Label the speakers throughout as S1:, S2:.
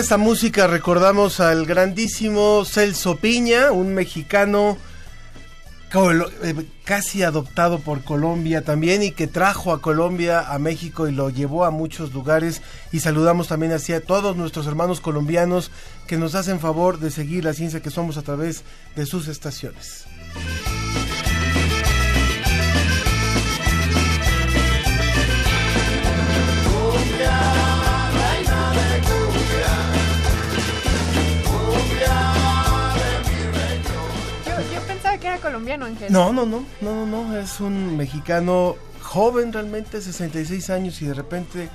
S1: Esta música recordamos al grandísimo Celso Piña, un mexicano eh, casi adoptado por Colombia también y que trajo a Colombia a México y lo llevó a muchos lugares y saludamos también así a todos nuestros hermanos colombianos que nos hacen favor de seguir la ciencia que somos a través de sus estaciones.
S2: Colombiano, Ángel.
S1: No, no, no, no, no, es un mexicano joven realmente, 66 años y de repente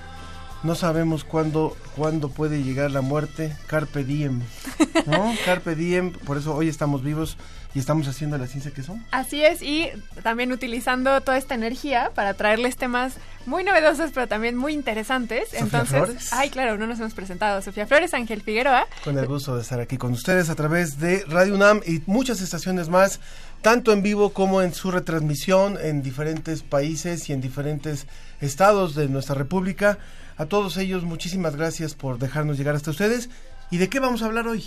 S1: no sabemos cuándo, cuándo puede llegar la muerte. Carpe diem, ¿no? Carpe diem, por eso hoy estamos vivos y estamos haciendo la ciencia que somos.
S2: Así es, y también utilizando toda esta energía para traerles temas muy novedosos, pero también muy interesantes.
S1: Sofía
S2: Entonces,
S1: Flores.
S2: ay, claro, no nos hemos presentado. Sofía Flores, Ángel Figueroa.
S1: Con el gusto de estar aquí con ustedes a través de Radio UNAM y muchas estaciones más, tanto en vivo como en su retransmisión en diferentes países y en diferentes estados de nuestra república. A todos ellos, muchísimas gracias por dejarnos llegar hasta ustedes. ¿Y de qué vamos a hablar hoy?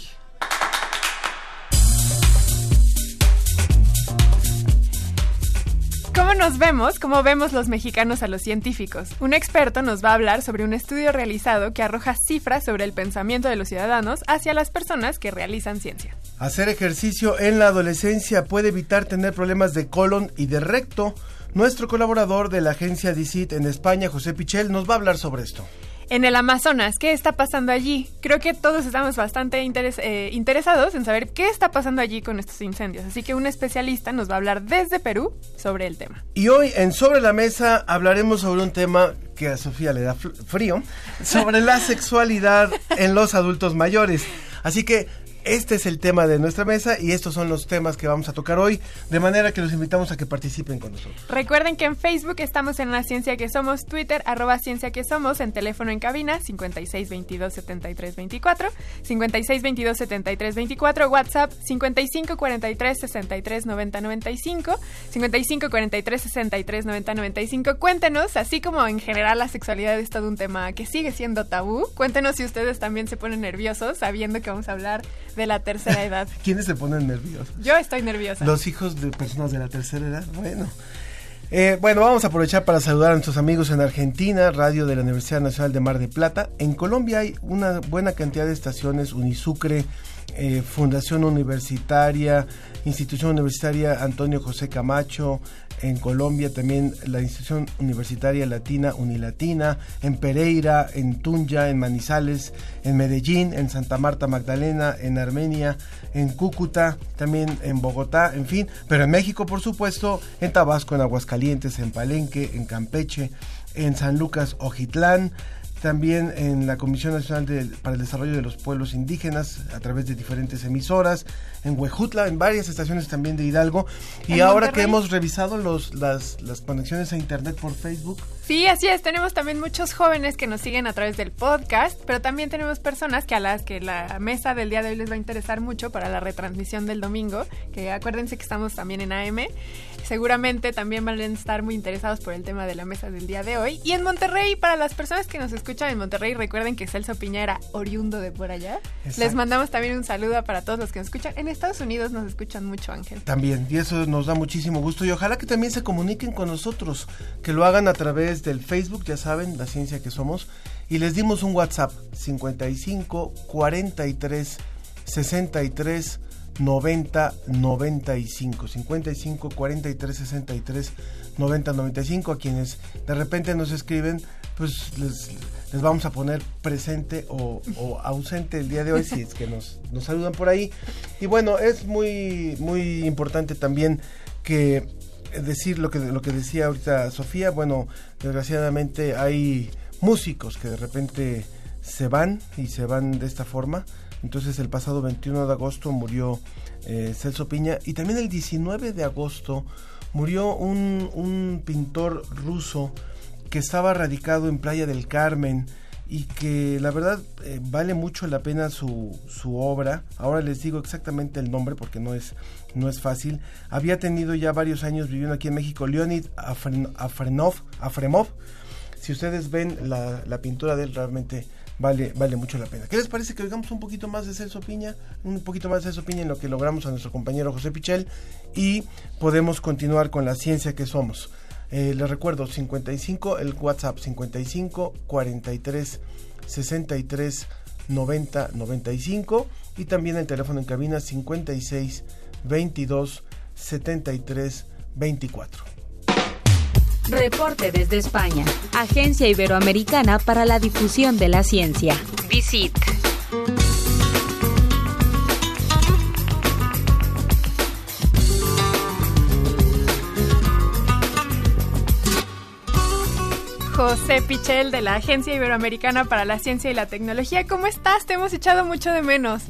S2: ¿Cómo nos vemos? ¿Cómo vemos los mexicanos a los científicos? Un experto nos va a hablar sobre un estudio realizado que arroja cifras sobre el pensamiento de los ciudadanos hacia las personas que realizan ciencia.
S1: Hacer ejercicio en la adolescencia puede evitar tener problemas de colon y de recto. Nuestro colaborador de la agencia DICIT en España, José Pichel, nos va a hablar sobre esto.
S2: En el Amazonas, ¿qué está pasando allí? Creo que todos estamos bastante eh, interesados en saber qué está pasando allí con estos incendios. Así que un especialista nos va a hablar desde Perú sobre el tema.
S1: Y hoy en Sobre la Mesa hablaremos sobre un tema que a Sofía le da frío, sobre la sexualidad en los adultos mayores. Así que este es el tema de nuestra mesa y estos son los temas que vamos a tocar hoy, de manera que los invitamos a que participen con nosotros.
S2: Recuerden que en Facebook estamos en La Ciencia que Somos, Twitter, arroba Ciencia que Somos, en teléfono en cabina 5622-7324, 5622-7324, WhatsApp 5543-639095, 5543-639095. Cuéntenos, así como en general la sexualidad es todo un tema que sigue siendo tabú, cuéntenos si ustedes también se ponen nerviosos sabiendo que vamos a hablar de la tercera edad.
S1: ¿Quiénes se ponen nerviosos?
S2: Yo estoy nerviosa.
S1: Los hijos de personas de la tercera edad. Bueno. Eh, bueno, vamos a aprovechar para saludar a nuestros amigos en Argentina, Radio de la Universidad Nacional de Mar de Plata. En Colombia hay una buena cantidad de estaciones, Unisucre, eh, Fundación Universitaria, Institución Universitaria Antonio José Camacho, en Colombia también la Institución Universitaria Latina Unilatina, en Pereira, en Tunja, en Manizales, en Medellín, en Santa Marta Magdalena, en Armenia, en Cúcuta, también en Bogotá, en fin, pero en México por supuesto, en Tabasco, en Aguascalientes, en Palenque, en Campeche, en San Lucas Ojitlán, también en la Comisión Nacional de- para el Desarrollo de los Pueblos Indígenas a través de diferentes emisoras, en Huejutla, en varias estaciones también de Hidalgo. Y ahora que hemos revisado los, las, las conexiones a Internet por Facebook,
S2: Sí, así es. Tenemos también muchos jóvenes que nos siguen a través del podcast, pero también tenemos personas que a las que la mesa del día de hoy les va a interesar mucho para la retransmisión del domingo, que acuérdense que estamos también en AM. Seguramente también van a estar muy interesados por el tema de la mesa del día de hoy. Y en Monterrey, para las personas que nos escuchan en Monterrey, recuerden que Celso Piña era oriundo de por allá.
S1: Exacto.
S2: Les mandamos también un saludo para todos los que nos escuchan. En Estados Unidos nos escuchan mucho, Ángel.
S1: También, y eso nos da muchísimo gusto y ojalá que también se comuniquen con nosotros, que lo hagan a través del Facebook, ya saben, la ciencia que somos, y les dimos un WhatsApp 55 43 63 90 95 55 43 63 90 95 a quienes de repente nos escriben pues les, vamos a poner presente o, ausente el día de hoy si es que nos, nos saludan por ahí. Y bueno es muy muy importante también que decir lo que lo que decía ahorita Sofía. Bueno desgraciadamente hay músicos que de repente se van y se van de esta forma entonces el pasado 21 de agosto murió eh, Celso Piña y también el 19 de agosto murió un, un pintor ruso que estaba radicado en Playa del Carmen y que la verdad eh, vale mucho la pena su, su obra. Ahora les digo exactamente el nombre porque no es, no es fácil. Había tenido ya varios años viviendo aquí en México Leonid Afren- Afrenov, Afremov. Si ustedes ven la, la pintura de él realmente vale, vale mucho la pena. ¿Qué les parece que oigamos un poquito más de Celso Piña? Un poquito más de Celso Piña en lo que logramos a nuestro compañero José Pichel y podemos continuar con la ciencia que somos. Eh, les recuerdo 55, el WhatsApp 55 43 63 90 95 y también el teléfono en cabina 56 22 73 24.
S3: Reporte desde España. Agencia Iberoamericana para la Difusión de la Ciencia. Visit.
S2: José Pichel de la Agencia Iberoamericana para la Ciencia y la Tecnología. ¿Cómo estás? Te hemos echado mucho de menos.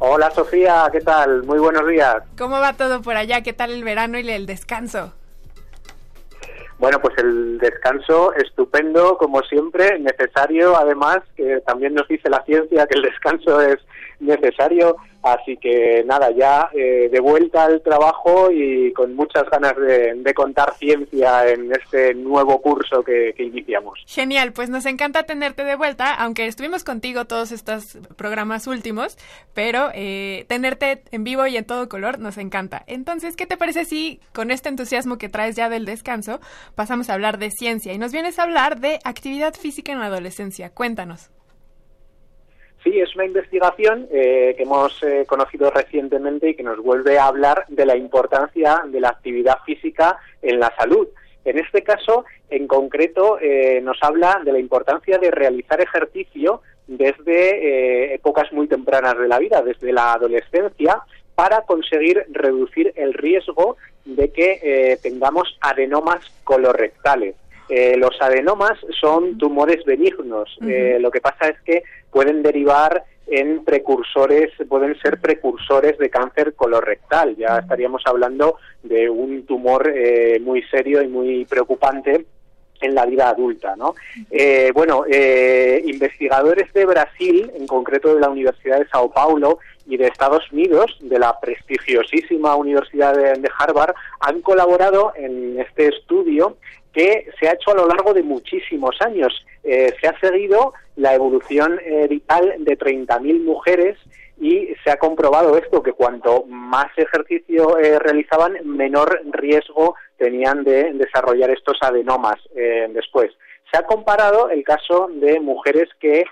S4: Hola Sofía, ¿qué tal? Muy buenos días.
S2: ¿Cómo va todo por allá? ¿Qué tal el verano y el descanso?
S4: Bueno, pues el descanso estupendo, como siempre, necesario, además, que también nos dice la ciencia que el descanso es necesario, así que nada, ya eh, de vuelta al trabajo y con muchas ganas de, contar ciencia en este nuevo curso que, que iniciamos.
S2: Genial, pues nos encanta tenerte de vuelta, aunque estuvimos contigo todos estos programas últimos, pero eh, tenerte en vivo y en todo color nos encanta. Entonces, ¿qué te parece si con este entusiasmo que traes ya del descanso pasamos a hablar de ciencia y nos vienes a hablar de actividad física en la adolescencia? Cuéntanos.
S4: Sí, es una investigación eh, que hemos eh, conocido recientemente y que nos vuelve a hablar de la importancia de la actividad física en la salud. En este caso, en concreto, eh, nos habla de la importancia de realizar ejercicio desde eh, épocas muy tempranas de la vida, desde la adolescencia, para conseguir reducir el riesgo de que eh, tengamos adenomas colorectales. Eh, los adenomas son tumores benignos. Eh, lo que pasa es que pueden derivar en precursores, pueden ser precursores de cáncer colorectal. Ya estaríamos hablando de un tumor eh, muy serio y muy preocupante en la vida adulta, ¿no? Eh, bueno, eh, investigadores de Brasil, en concreto de la Universidad de Sao Paulo y de Estados Unidos, de la prestigiosísima Universidad de, de Harvard, han colaborado en este estudio que se ha hecho a lo largo de muchísimos años. Eh, se ha seguido la evolución eh, vital de 30.000 mujeres y se ha comprobado esto, que cuanto más ejercicio eh, realizaban, menor riesgo tenían de desarrollar estos adenomas después. Se ha comparado el caso de mujeres que,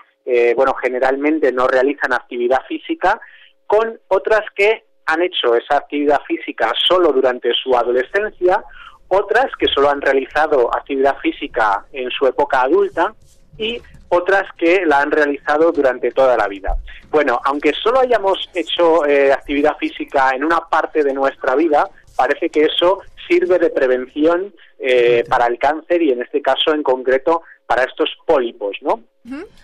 S4: bueno, generalmente no realizan actividad física con otras que han hecho esa actividad física solo durante su adolescencia, otras que solo han realizado actividad física en su época adulta y otras que la han realizado durante toda la vida. Bueno, aunque solo hayamos hecho eh, actividad física en una parte de nuestra vida, parece que eso sirve de prevención eh, para el cáncer y en este caso en concreto para estos pólipos, ¿no?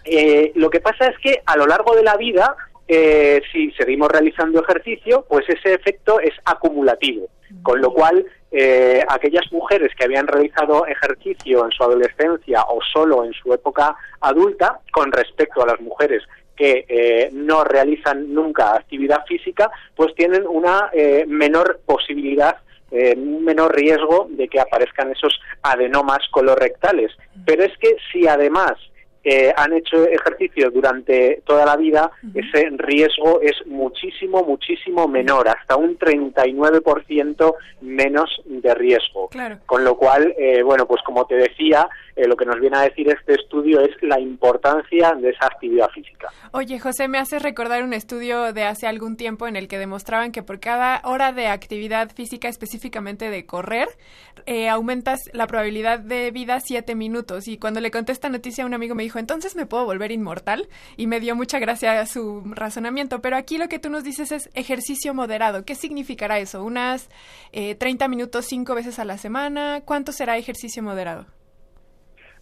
S4: Eh, lo que pasa es que a lo largo de la vida, eh, si seguimos realizando ejercicio, pues ese efecto es acumulativo, con lo cual eh, aquellas mujeres que habían realizado ejercicio en su adolescencia o solo en su época adulta, con respecto a las mujeres que eh, no realizan nunca actividad física, pues tienen una eh, menor posibilidad eh, menor riesgo de que aparezcan esos adenomas colorectales. Pero es que si además eh, han hecho ejercicio durante toda la vida, ese riesgo es muchísimo, muchísimo menor, hasta un 39% menos de riesgo.
S2: Claro.
S4: Con lo cual, eh, bueno, pues como te decía, eh, lo que nos viene a decir este estudio es la importancia de esa actividad física.
S2: Oye, José, me hace recordar un estudio de hace algún tiempo en el que demostraban que por cada hora de actividad física, específicamente de correr, eh, aumentas la probabilidad de vida siete minutos. Y cuando le conté esta noticia a un amigo me dijo, entonces me puedo volver inmortal. Y me dio mucha gracia a su razonamiento. Pero aquí lo que tú nos dices es ejercicio moderado. ¿Qué significará eso? ¿Unas eh, 30 minutos cinco veces a la semana? ¿Cuánto será ejercicio moderado?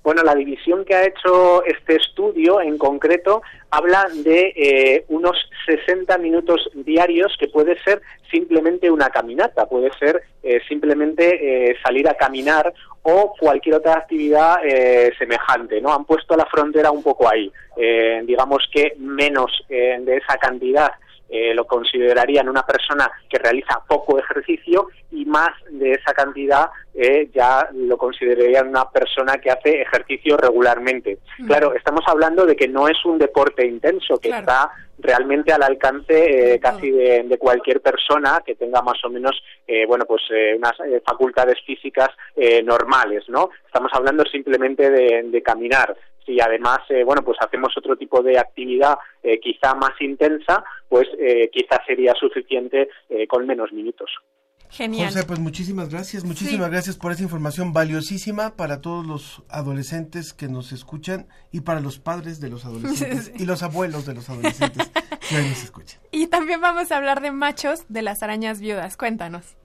S4: Bueno, la división que ha hecho este estudio en concreto habla de eh, unos 60 minutos diarios que puede ser simplemente una caminata, puede ser eh, simplemente eh, salir a caminar o cualquier otra actividad eh, semejante, ¿no? Han puesto la frontera un poco ahí. Eh, digamos que menos eh, de esa cantidad eh, lo considerarían una persona que realiza poco ejercicio y más de esa cantidad eh, ya lo considerarían una persona que hace ejercicio regularmente.
S5: Mm.
S4: Claro, estamos hablando de que no es un deporte intenso, que
S5: Claro.
S4: está realmente al alcance eh, casi de, de cualquier persona que tenga más o menos eh, bueno pues eh, unas eh, facultades físicas eh, normales no estamos hablando simplemente de, de caminar si además eh, bueno pues hacemos otro tipo de actividad eh, quizá más intensa pues eh, quizá sería suficiente eh, con menos minutos
S2: Genial.
S1: José, pues muchísimas gracias, muchísimas
S2: Sí.
S1: gracias por esa información valiosísima para todos los adolescentes que nos escuchan y para los padres de los adolescentes
S2: Sí.
S1: y los abuelos de los adolescentes que hoy nos escuchan.
S2: Y también vamos a hablar de machos de las arañas viudas. Cuéntanos.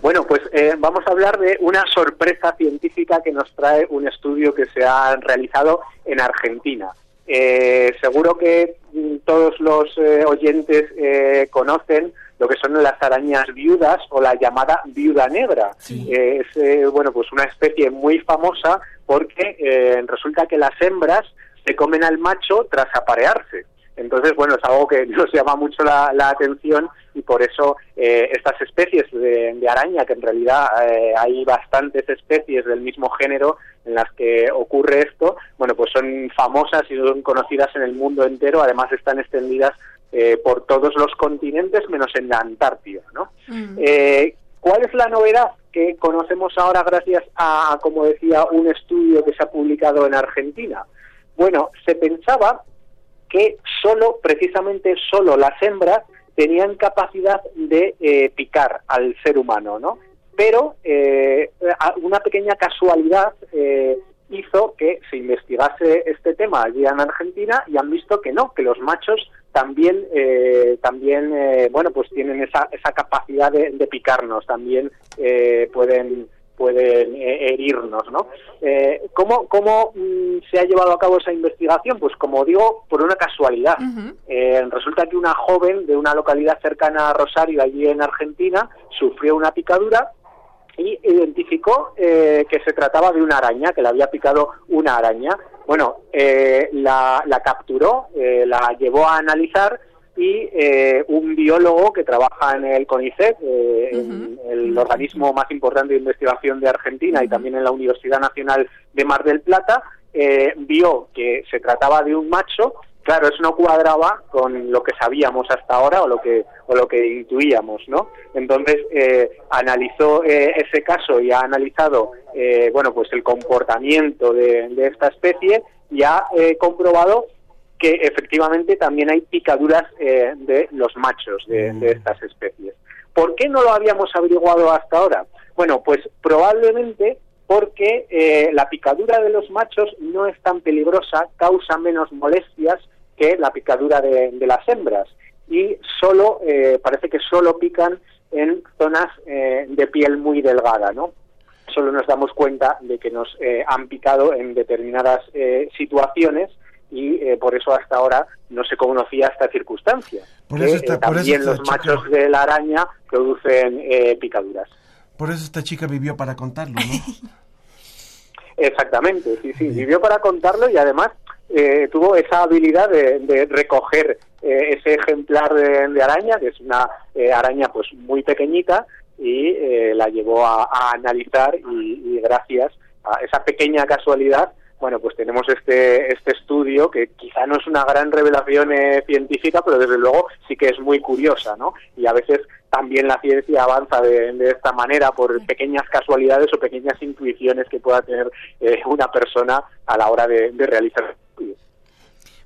S4: Bueno, pues eh, vamos a hablar de una sorpresa científica que nos trae un estudio que se ha realizado en Argentina. Eh, seguro que mm, todos los eh, oyentes eh, conocen lo que son las arañas viudas o la llamada viuda negra. Eh, es eh, bueno, pues una especie muy famosa porque resulta que las hembras se comen al macho tras aparearse. Entonces, bueno, es algo que nos llama mucho la, la atención y por eso eh, estas especies de, de araña, que en realidad eh, hay bastantes especies del mismo género en las que ocurre esto, bueno, pues son famosas y son conocidas en el mundo entero, además están extendidas eh, por todos los continentes menos en la Antártida, ¿no? Eh, ¿Cuál es la novedad que conocemos ahora gracias a, como decía, un estudio que se ha publicado en Argentina? Bueno, se pensaba que solo, precisamente solo las hembras tenían capacidad de eh, picar al ser humano, ¿no? Pero eh, una pequeña casualidad eh, hizo que se investigase este tema allí en Argentina y han visto que no, que los machos también, eh, también, eh, bueno, pues tienen esa, esa capacidad de, de picarnos, también eh, pueden pueden eh, herirnos, ¿no? Eh, ¿Cómo, cómo mm, se ha llevado a cabo esa investigación? Pues como digo, por una casualidad. Eh, resulta que una joven de una localidad cercana a Rosario, allí en Argentina, sufrió una picadura y identificó eh, que se trataba de una araña, que le había picado una araña. Bueno, eh, la, la capturó, eh, la llevó a analizar y eh, un biólogo que trabaja en el CONICET, eh, en el organismo más importante de investigación de Argentina y también en la Universidad Nacional de Mar del Plata, eh, vio que se trataba de un macho. Claro, eso no cuadraba con lo que sabíamos hasta ahora o lo que o lo que intuíamos, ¿no? Entonces eh, analizó eh, ese caso y ha analizado, eh, bueno, pues el comportamiento de, de esta especie y ha comprobado que efectivamente también hay picaduras eh, de los machos de, de estas especies. ¿Por qué no lo habíamos averiguado hasta ahora? Bueno, pues probablemente porque eh, la picadura de los machos no es tan peligrosa, causa menos molestias que la picadura de, de las hembras y solo eh, parece que solo pican en zonas eh, de piel muy delgada, ¿no? solo nos damos cuenta de que nos han picado en determinadas situaciones y eh, por eso hasta ahora no se conocía esta circunstancia.
S1: Por
S4: que,
S1: eso está-
S4: eh,
S1: por eso
S4: también los
S1: chica-
S4: machos de la araña producen eh, picaduras.
S1: Por eso esta chica vivió para contarlo, ¿no?
S4: Exactamente, sí, sí, vivió para contarlo y además eh, tuvo esa habilidad de, de recoger ese ejemplar de, de araña, que es una araña pues muy pequeñita, y eh, la llevó a, a analizar y, y gracias a esa pequeña casualidad, bueno, pues tenemos este, este estudio que quizá no es una gran revelación eh, científica, pero desde luego sí que es muy curiosa, ¿no? Y a veces también la ciencia avanza de, de esta manera por pequeñas casualidades o pequeñas intuiciones que pueda tener eh, una persona a la hora de, de realizar el estudio.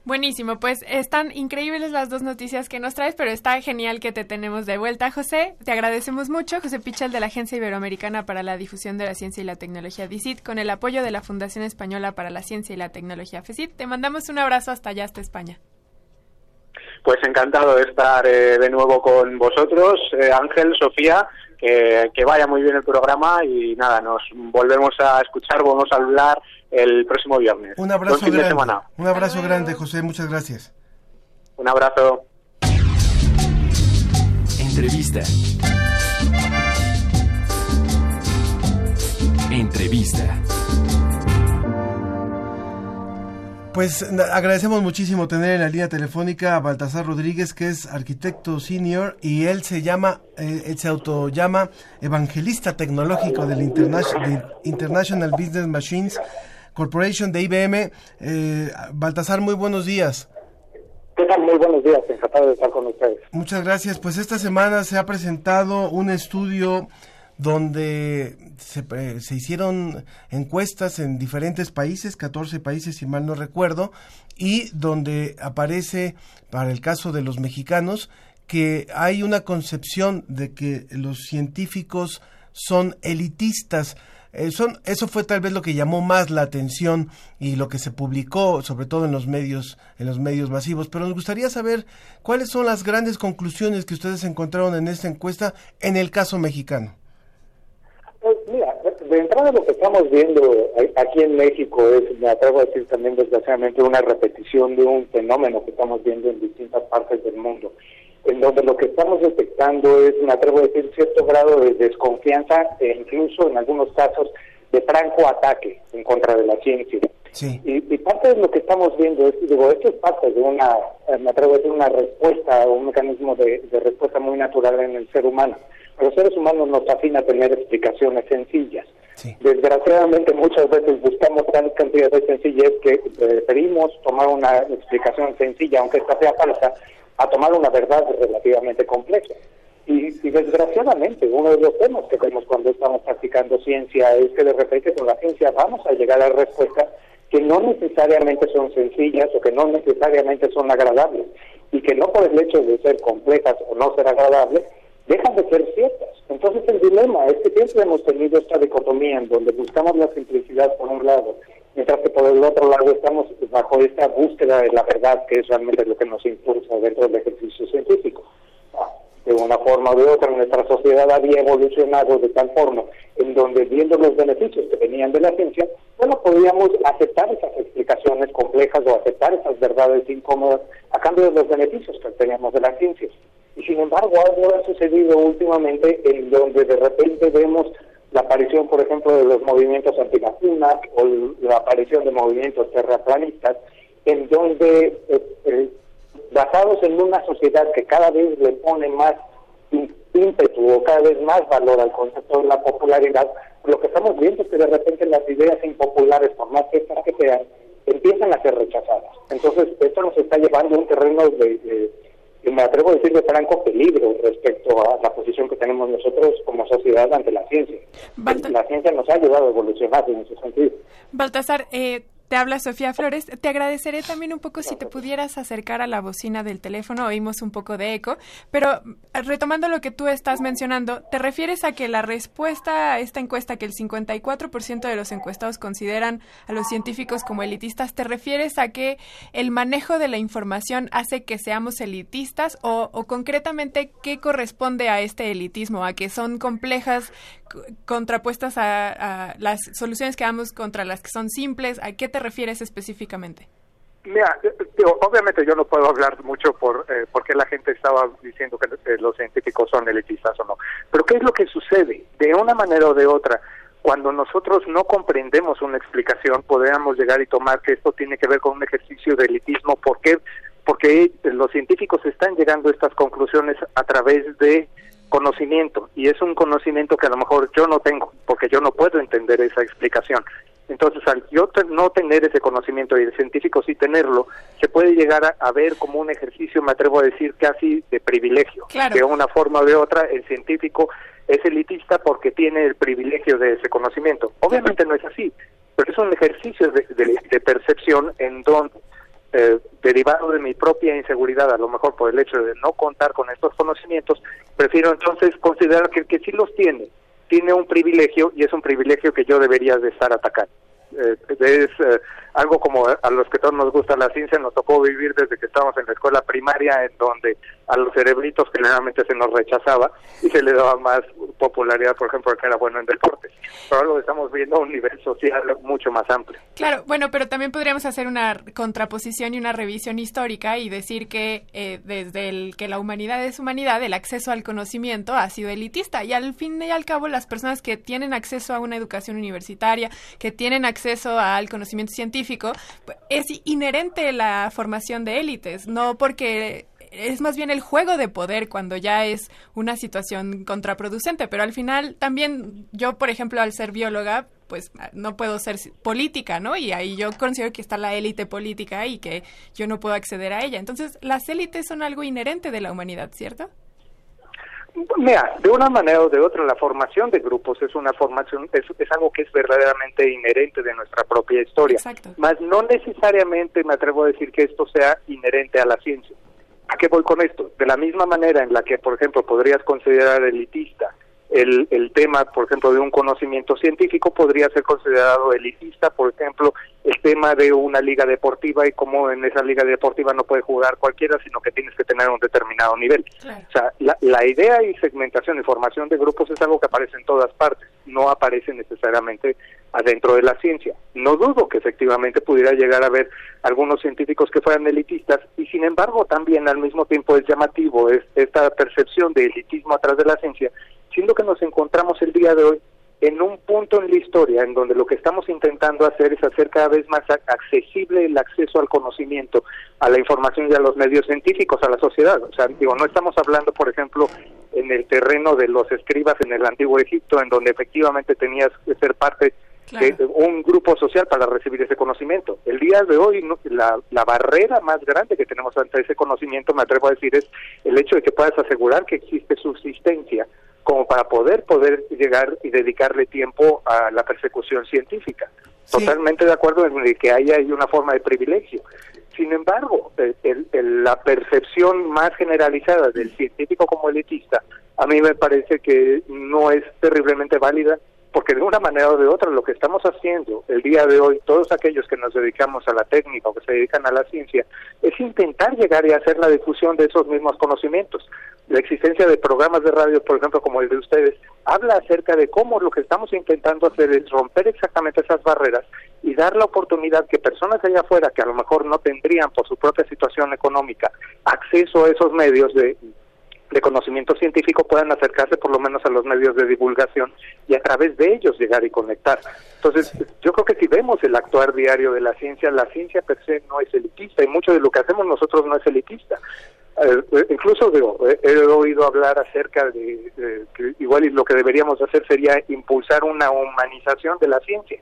S2: Buenísimo, pues están increíbles las dos noticias que nos traes, pero está genial que te tenemos de vuelta, José. Te agradecemos mucho, José Pichel de la Agencia Iberoamericana para la Difusión de la Ciencia y la Tecnología DICIT, con el apoyo de la Fundación Española para la Ciencia y la Tecnología FECIT. Te mandamos un abrazo hasta allá, hasta España.
S4: Pues encantado de estar eh, de nuevo con vosotros, eh, Ángel, Sofía, que, que vaya muy bien el programa y nada, nos volvemos a escuchar, volvemos a hablar el próximo viernes.
S1: Un abrazo
S4: Buen fin de
S1: grande.
S4: semana.
S1: Un abrazo grande, José. Muchas gracias.
S4: Un abrazo.
S6: Entrevista. Entrevista.
S1: Pues agradecemos muchísimo tener en la línea telefónica a Baltasar Rodríguez, que es arquitecto senior y él se llama, eh, él se autollama evangelista tecnológico del Interna- de International Business Machines Corporation de IBM. Eh, Baltasar, muy buenos días.
S5: ¿Qué tal? Muy buenos días, encantado de estar con ustedes.
S1: Muchas gracias. Pues esta semana se ha presentado un estudio donde se, pre- se hicieron encuestas en diferentes países, 14 países si mal no recuerdo, y donde aparece, para el caso de los mexicanos, que hay una concepción de que los científicos son elitistas. Eh, son, eso fue tal vez lo que llamó más la atención y lo que se publicó, sobre todo en los medios, en los medios masivos. Pero nos gustaría saber cuáles son las grandes conclusiones que ustedes encontraron en esta encuesta en el caso mexicano.
S5: De entrada lo que estamos viendo a- aquí en México es, me atrevo a decir también desgraciadamente, una repetición de un fenómeno que estamos viendo en distintas partes del mundo, en donde lo que estamos detectando es, me atrevo a decir, cierto grado de desconfianza e incluso en algunos casos de franco ataque en contra de la ciencia.
S1: Sí.
S5: Y, y parte de lo que estamos viendo es, digo, esto es parte de una, eh, me atrevo a decir, una respuesta, un mecanismo de, de respuesta muy natural en el ser humano. Los seres humanos nos afina tener explicaciones sencillas. Desgraciadamente muchas veces buscamos gran cantidad de sencillez que preferimos tomar una explicación sencilla, aunque esta sea falsa, a tomar una verdad relativamente compleja. Y, y desgraciadamente uno de los temas que vemos cuando estamos practicando ciencia es que de repente con la ciencia vamos a llegar a respuestas que no necesariamente son sencillas o que no necesariamente son agradables y que no por el hecho de ser complejas o no ser agradables dejan de ser ciertas. Entonces el dilema es que siempre hemos tenido esta dicotomía en donde buscamos la simplicidad por un lado, mientras que por el otro lado estamos bajo esta búsqueda de la verdad que es realmente lo que nos impulsa dentro del ejercicio científico. Ah, De una forma o de otra, nuestra sociedad había evolucionado de tal forma en donde viendo los beneficios que venían de la ciencia, bueno, podíamos aceptar esas explicaciones complejas o aceptar esas verdades incómodas a cambio de los beneficios que teníamos de la ciencia. Y sin embargo, algo ha sucedido últimamente en donde de repente vemos la aparición, por ejemplo, de los movimientos antivacunas o la aparición de movimientos terraplanistas, en donde, eh, eh, basados en una sociedad que cada vez le pone más ímpetu o cada vez más valor al concepto de la popularidad, lo que estamos viendo es que de repente las ideas impopulares, por más que sean, empiezan a ser rechazadas. Entonces, esto nos está llevando a un terreno de, de- me atrevo a decir de franco peligro respecto a la posición que tenemos nosotros como sociedad ante la ciencia. La ciencia nos ha ayudado a evolucionar en ese sentido.
S2: Baltasar, eh, Te habla Sofía Flores. Te agradeceré también un poco si te pudieras acercar a la bocina del teléfono. Oímos un poco de eco. Pero retomando lo que tú estás mencionando, ¿te refieres a que la respuesta a esta encuesta, que el 54% de los encuestados consideran a los científicos como elitistas, ¿te refieres a que el manejo de la información hace que seamos elitistas o, o concretamente qué corresponde a este elitismo? ¿A que son complejas contrapuestas a, a las soluciones que damos contra las que son simples? ¿A qué te refieres específicamente?
S5: Mira, eh, obviamente yo no puedo hablar mucho por eh, qué la gente estaba diciendo que los científicos son elitistas o no. Pero ¿qué es lo que sucede? De una manera o de otra, cuando nosotros no comprendemos una explicación, podríamos llegar y tomar que esto tiene que ver con un ejercicio de elitismo. ¿Por qué? Porque los científicos están llegando a estas conclusiones a través de conocimiento y es un conocimiento que a lo mejor yo no tengo porque yo no puedo entender esa explicación. Entonces, al yo no tener ese conocimiento y el científico sí tenerlo, se puede llegar a, ver como un ejercicio, me atrevo a decir, casi de privilegio. De una forma o de otra, el científico es elitista porque tiene el privilegio de ese conocimiento. Obviamente no es así, pero es un ejercicio de, percepción en donde, eh, derivado de mi propia inseguridad, a lo mejor por el hecho de no contar con estos conocimientos, prefiero entonces considerar que el que sí los tiene tiene un privilegio y es un privilegio que yo debería de estar atacando. Eh, es eh, algo como a los que todos nos gusta la ciencia, nos tocó vivir desde que estábamos en la escuela primaria, en donde a los cerebritos generalmente se nos rechazaba y se le daba más popularidad, por ejemplo, que era bueno en deportes. Pero ahora lo estamos viendo a un nivel social mucho más amplio.
S2: Claro, bueno, pero también podríamos hacer una contraposición y una revisión histórica y decir que eh, desde el que la humanidad es humanidad, el acceso al conocimiento ha sido elitista y al fin y al cabo las personas que tienen acceso a una educación universitaria, que tienen acceso al conocimiento científico, es inherente la formación de élites, no porque es más bien el juego de poder cuando ya es una situación contraproducente, pero al final también yo, por ejemplo, al ser bióloga, pues no puedo ser política, ¿no? Y ahí yo considero que está la élite política y que yo no puedo acceder a ella. Entonces, las élites son algo inherente de la humanidad, ¿cierto?
S5: Mira, de una manera o de otra, la formación de grupos es una formación, es, algo que es verdaderamente inherente de nuestra propia historia. Exacto. Más no necesariamente me atrevo a decir que esto sea inherente a la ciencia. ¿A qué voy con esto? De la misma manera en la que, por ejemplo, podrías considerar elitista el, el tema, por ejemplo, de un conocimiento científico podría ser considerado elitista, por ejemplo, el tema de una liga deportiva y cómo en esa liga deportiva no puede jugar cualquiera, sino que tienes que tener un determinado nivel. O sea, la, la idea y segmentación y formación de grupos es algo que aparece en todas partes, no aparece necesariamente adentro de la ciencia. No dudo que efectivamente pudiera llegar a haber algunos científicos que fueran elitistas y sin embargo también al mismo tiempo es llamativo es, esta percepción de elitismo atrás de la ciencia siendo que nos encontramos el día de hoy en un punto en la historia en donde lo que estamos intentando hacer es hacer cada vez más accesible el acceso al conocimiento, a la información y a los medios científicos, a la sociedad. O sea, digo, no estamos hablando, por ejemplo, en el terreno de los escribas en el antiguo Egipto, en donde efectivamente tenías que ser parte de un grupo social para recibir ese conocimiento. El día de hoy, la, la barrera más grande que tenemos ante ese conocimiento, me atrevo a decir, es el hecho de que puedas asegurar que existe subsistencia como para poder poder llegar y dedicarle tiempo a la persecución científica. Totalmente de acuerdo en que haya hay una forma de privilegio. Sin embargo, la percepción más generalizada del científico como elitista, a mí me parece que no es terriblemente válida porque de una manera o de otra lo que estamos haciendo el día de hoy, todos aquellos que nos dedicamos a la técnica o que se dedican a la ciencia, es intentar llegar y hacer la difusión de esos mismos conocimientos. La existencia de programas de radio, por ejemplo, como el de ustedes, habla acerca de cómo lo que estamos intentando hacer es romper exactamente esas barreras y dar la oportunidad que personas allá afuera que a lo mejor no tendrían por su propia situación económica acceso a esos medios de de conocimiento científico puedan acercarse por lo menos a los medios de divulgación y a través de ellos llegar y conectar. Entonces, yo creo que si vemos el actuar diario de la ciencia, la ciencia per se no es elitista y mucho de lo que hacemos nosotros no es elitista. Eh, eh, incluso digo, he, oído hablar acerca de, que igual y lo que deberíamos hacer sería impulsar una humanización de la ciencia.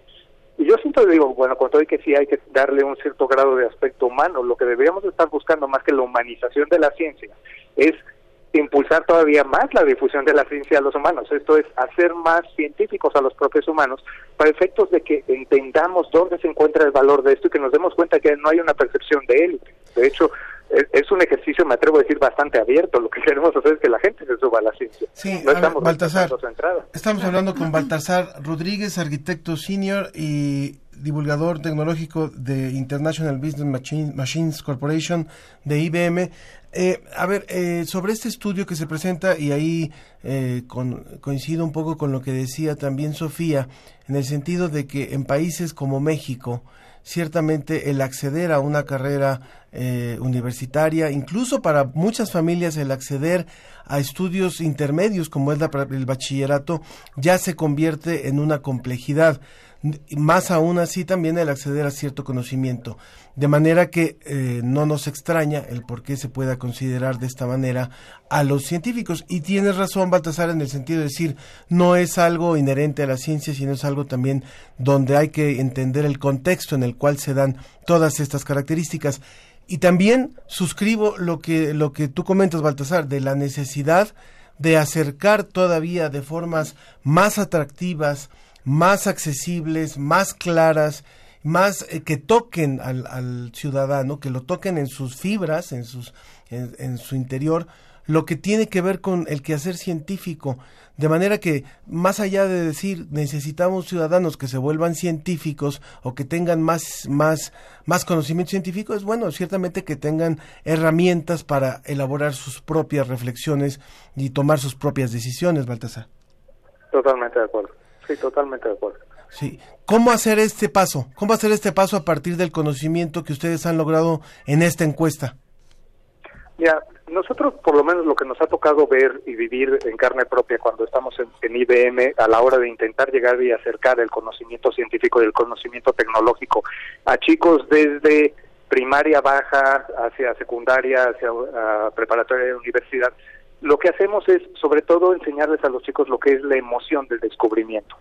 S5: Y yo siento, digo, bueno, cuando hay que sí hay que darle un cierto grado de aspecto humano, lo que deberíamos estar buscando más que la humanización de la ciencia es impulsar todavía más la difusión de la ciencia a los humanos. Esto es hacer más científicos a los propios humanos para efectos de que entendamos dónde se encuentra el valor de esto y que nos demos cuenta que no hay una percepción de élite. De hecho, es, un ejercicio, me atrevo a decir, bastante abierto. Lo que queremos hacer es que la gente se suba a la ciencia.
S1: Sí,
S5: no
S1: a ver,
S5: estamos
S1: Baltasar, estamos hablando con Baltasar Rodríguez, arquitecto senior y divulgador tecnológico de International Business Machine- Machines Corporation de IBM. Eh, a ver, eh, sobre este estudio que se presenta, y ahí eh, coincido un poco con lo que decía también Sofía, en el sentido de que en países como México, ciertamente el acceder a una carrera eh, universitaria, incluso para muchas familias el acceder a estudios intermedios como es la- el bachillerato, ya se convierte en una complejidad. Más aún así también el acceder a cierto conocimiento. De manera que eh, no nos extraña el por qué se pueda considerar de esta manera a los científicos. Y tienes razón, Baltasar, en el sentido de decir, no es algo inherente a la ciencia, sino es algo también donde hay que entender el contexto en el cual se dan todas estas características. Y también suscribo lo que, lo que tú comentas, Baltasar, de la necesidad de acercar todavía de formas más atractivas, más accesibles, más claras, más eh, que toquen al, al ciudadano, que lo toquen en sus fibras, en, sus, en, su interior, lo que tiene que ver con el quehacer científico. De manera que, más allá de decir necesitamos ciudadanos que se vuelvan científicos o que tengan más, más, más conocimiento científico, es bueno, ciertamente que tengan herramientas para elaborar sus propias reflexiones y tomar sus propias decisiones, Baltasar.
S5: Totalmente de acuerdo. Sí, totalmente de acuerdo.
S1: Sí. ¿Cómo hacer este paso? ¿Cómo hacer este paso a partir del conocimiento que ustedes han logrado en esta encuesta?
S5: Mira, nosotros por lo menos lo que nos ha tocado ver y vivir en carne propia cuando estamos en, en IBM a la hora de intentar llegar y acercar el conocimiento científico y el conocimiento tecnológico a chicos desde primaria baja hacia secundaria, hacia ah, preparatoria de universidad, lo que hacemos es sobre todo enseñarles a los chicos lo que es la emoción del descubrimiento.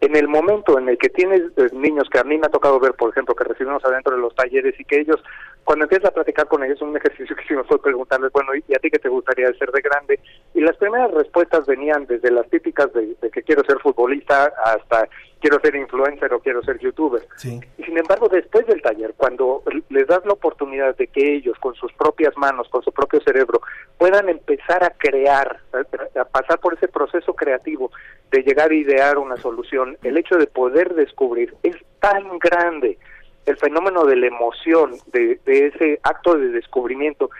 S5: En el momento en el que tienes eh, niños que a mí me ha tocado ver, por ejemplo, que recibimos adentro de los talleres y que ellos, cuando empiezas a platicar con ellos, un ejercicio que hicimos fue preguntarles, bueno, ¿y a ti qué te gustaría ser de grande? Y las primeras respuestas venían desde las típicas de, de que quiero ser futbolista hasta quiero ser influencer o quiero ser youtuber.
S1: Sí.
S5: Y sin embargo, después del taller, cuando les das la oportunidad de que ellos, con sus propias manos, con su propio cerebro, puedan empezar a crear, a, pasar por ese proceso creativo de llegar a idear una solución, el hecho de poder descubrir es tan grande el fenómeno de la emoción, de, de ese acto de descubrimiento,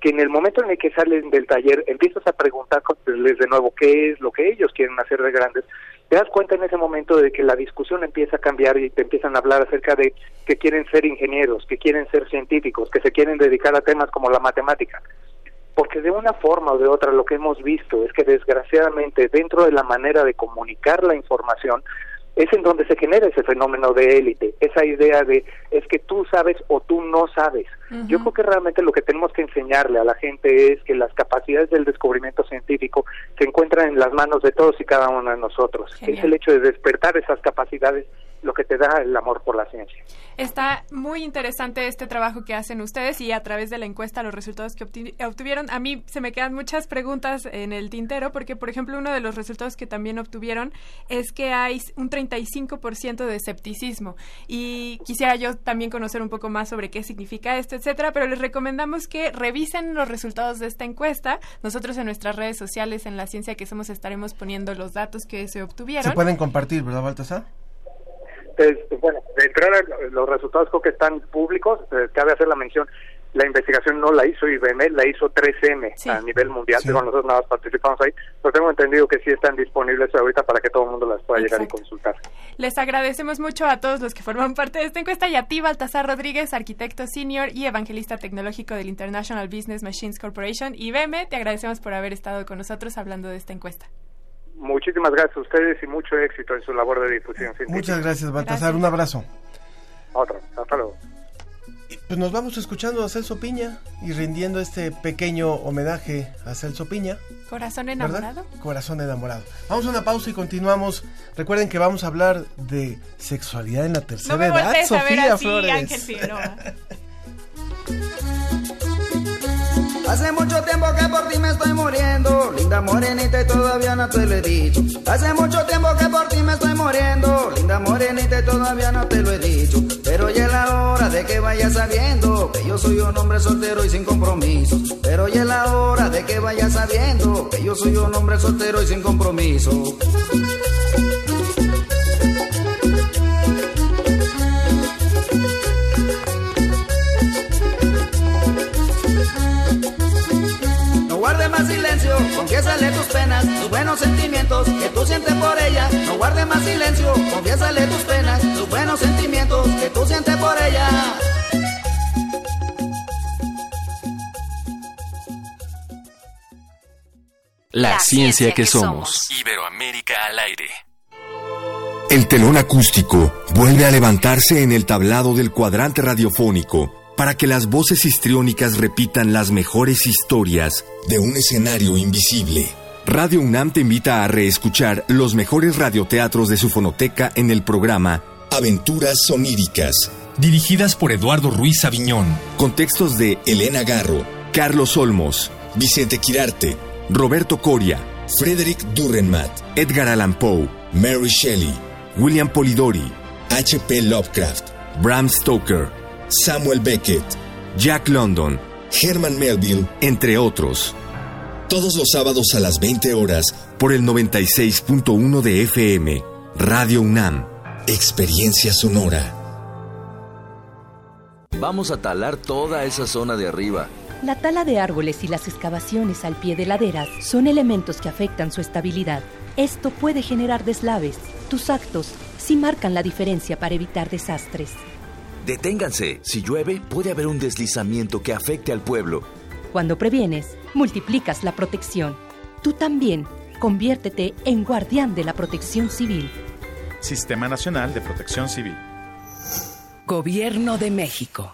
S5: que en el momento en el que salen del taller empiezas a preguntarles de nuevo qué es lo que ellos quieren hacer de grandes, te das cuenta en ese momento de que la discusión empieza a cambiar y te empiezan a hablar acerca de que quieren ser ingenieros, que quieren ser científicos, que se quieren dedicar a temas como la matemática. Porque de una forma o de otra lo que hemos visto es que desgraciadamente dentro de la manera de comunicar la información es en donde se genera ese fenómeno de élite, esa idea de es que tú sabes o tú no sabes. Yo creo que realmente lo que tenemos que enseñarle a la gente es que las capacidades del descubrimiento científico se encuentran en las manos de todos y cada uno de nosotros.
S2: Genial.
S5: Es el hecho de despertar esas capacidades lo que te da el amor por la ciencia.
S2: Está muy interesante este trabajo que hacen ustedes y a través de la encuesta los resultados que obtuvieron. A mí se me quedan muchas preguntas en el tintero porque, por ejemplo, uno de los resultados que también obtuvieron es que hay un 35% de escepticismo y quisiera yo también conocer un poco más sobre qué significa esto, etcétera, pero les recomendamos que revisen los resultados de esta encuesta. Nosotros en nuestras redes sociales en La Ciencia que Somos estaremos poniendo los datos que se obtuvieron.
S1: Se pueden compartir, ¿verdad, Baltasar?
S5: Entonces, bueno, de entrada los resultados creo que están públicos, eh, cabe hacer la mención, la investigación no la hizo IBM, la hizo 3M
S2: Sí.
S5: a nivel mundial,
S1: Sí.
S5: digo, nosotros nada más participamos ahí, pero tengo entendido que sí están disponibles ahorita para que todo el mundo las pueda llegar y consultar.
S2: Les agradecemos mucho a todos los que forman parte de esta encuesta y a ti, Baltasar Rodríguez, arquitecto senior y evangelista tecnológico del International Business Machines Corporation. IBM, te agradecemos por haber estado con nosotros hablando de esta encuesta.
S5: Muchísimas gracias a ustedes y mucho éxito en su labor de difusión científica.
S1: Muchas gracias, Baltasar.
S2: Gracias.
S1: Un abrazo.
S5: Otro, hasta luego.
S1: Y, Pues nos vamos escuchando a Celso Piña y rindiendo este pequeño homenaje a Celso Piña.
S2: Corazón
S1: ¿verdad?
S2: enamorado.
S1: Corazón enamorado. Vamos a una pausa y continuamos. Recuerden que vamos a hablar de sexualidad en la tercera
S2: No me
S1: edad.
S2: voltees a ver
S1: Sofía
S2: así,
S1: Flores.
S2: Ángel.
S7: Hace mucho tiempo que por ti me estoy muriendo, linda morenita y todavía no te lo he dicho. Hace mucho tiempo que por ti me estoy muriendo, linda morenita y todavía no te lo he dicho. Pero ya es la hora de que vayas sabiendo que yo soy un hombre soltero y sin compromiso. Pero ya es la hora de que vayas sabiendo que yo soy un hombre soltero y sin compromiso. Más silencio, confiésale tus penas, tus buenos sentimientos que tú sientes por ella. No guarde más silencio, confiésale tus penas, tus buenos sentimientos que tú sientes por ella.
S6: La, ciencia, que, somos. Iberoamérica al aire.
S8: El telón acústico vuelve a levantarse en el tablado del cuadrante radiofónico para que las voces histriónicas repitan las mejores historias de un escenario invisible. Radio UNAM te invita a reescuchar los mejores radioteatros de su fonoteca en el programa Aventuras Soníricas, dirigidas por Eduardo Ruiz Aviñón, con textos de Elena Garro, Carlos Olmos, Vicente Quirarte, Roberto Coria, Frederick Durrenmatt, Edgar Allan Poe, Mary Shelley, William Polidori, H.P. Lovecraft, Bram Stoker, Samuel Beckett, Jack London, Herman Melville, entre otros. Todos los sábados a las 20 horas por el 96.1 de FM, Radio UNAM, Experiencia Sonora.
S9: Vamos a talar toda esa zona de arriba.
S10: La tala de árboles y las excavaciones al pie de laderas son elementos que afectan su estabilidad. Esto puede generar deslaves. Tus actos sí marcan la diferencia para evitar desastres.
S9: Deténganse. Si llueve, puede haber un deslizamiento que afecte al pueblo.
S10: Cuando previenes, multiplicas la protección. Tú también, conviértete en guardián de la protección civil.
S11: Sistema Nacional de Protección Civil.
S12: Gobierno de México.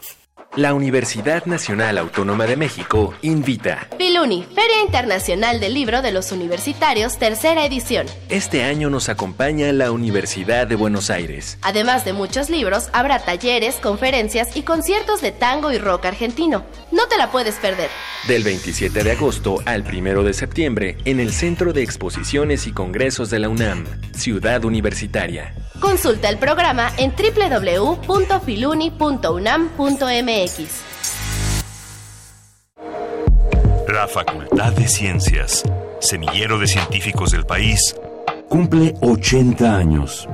S6: La Universidad Nacional Autónoma de México invita.
S13: Filuni, Feria Internacional del Libro de los Universitarios, tercera edición.
S6: Este año nos acompaña la Universidad de Buenos Aires.
S13: Además de muchos libros, habrá talleres, conferencias y conciertos de tango y rock argentino. No te la puedes perder.
S6: Del 27 de agosto al 1 de septiembre en el Centro de Exposiciones y Congresos de la UNAM, Ciudad Universitaria.
S13: Consulta el programa en www.filuni.unam.mx.
S14: La Facultad de Ciencias, semillero de científicos del país, cumple 80 años.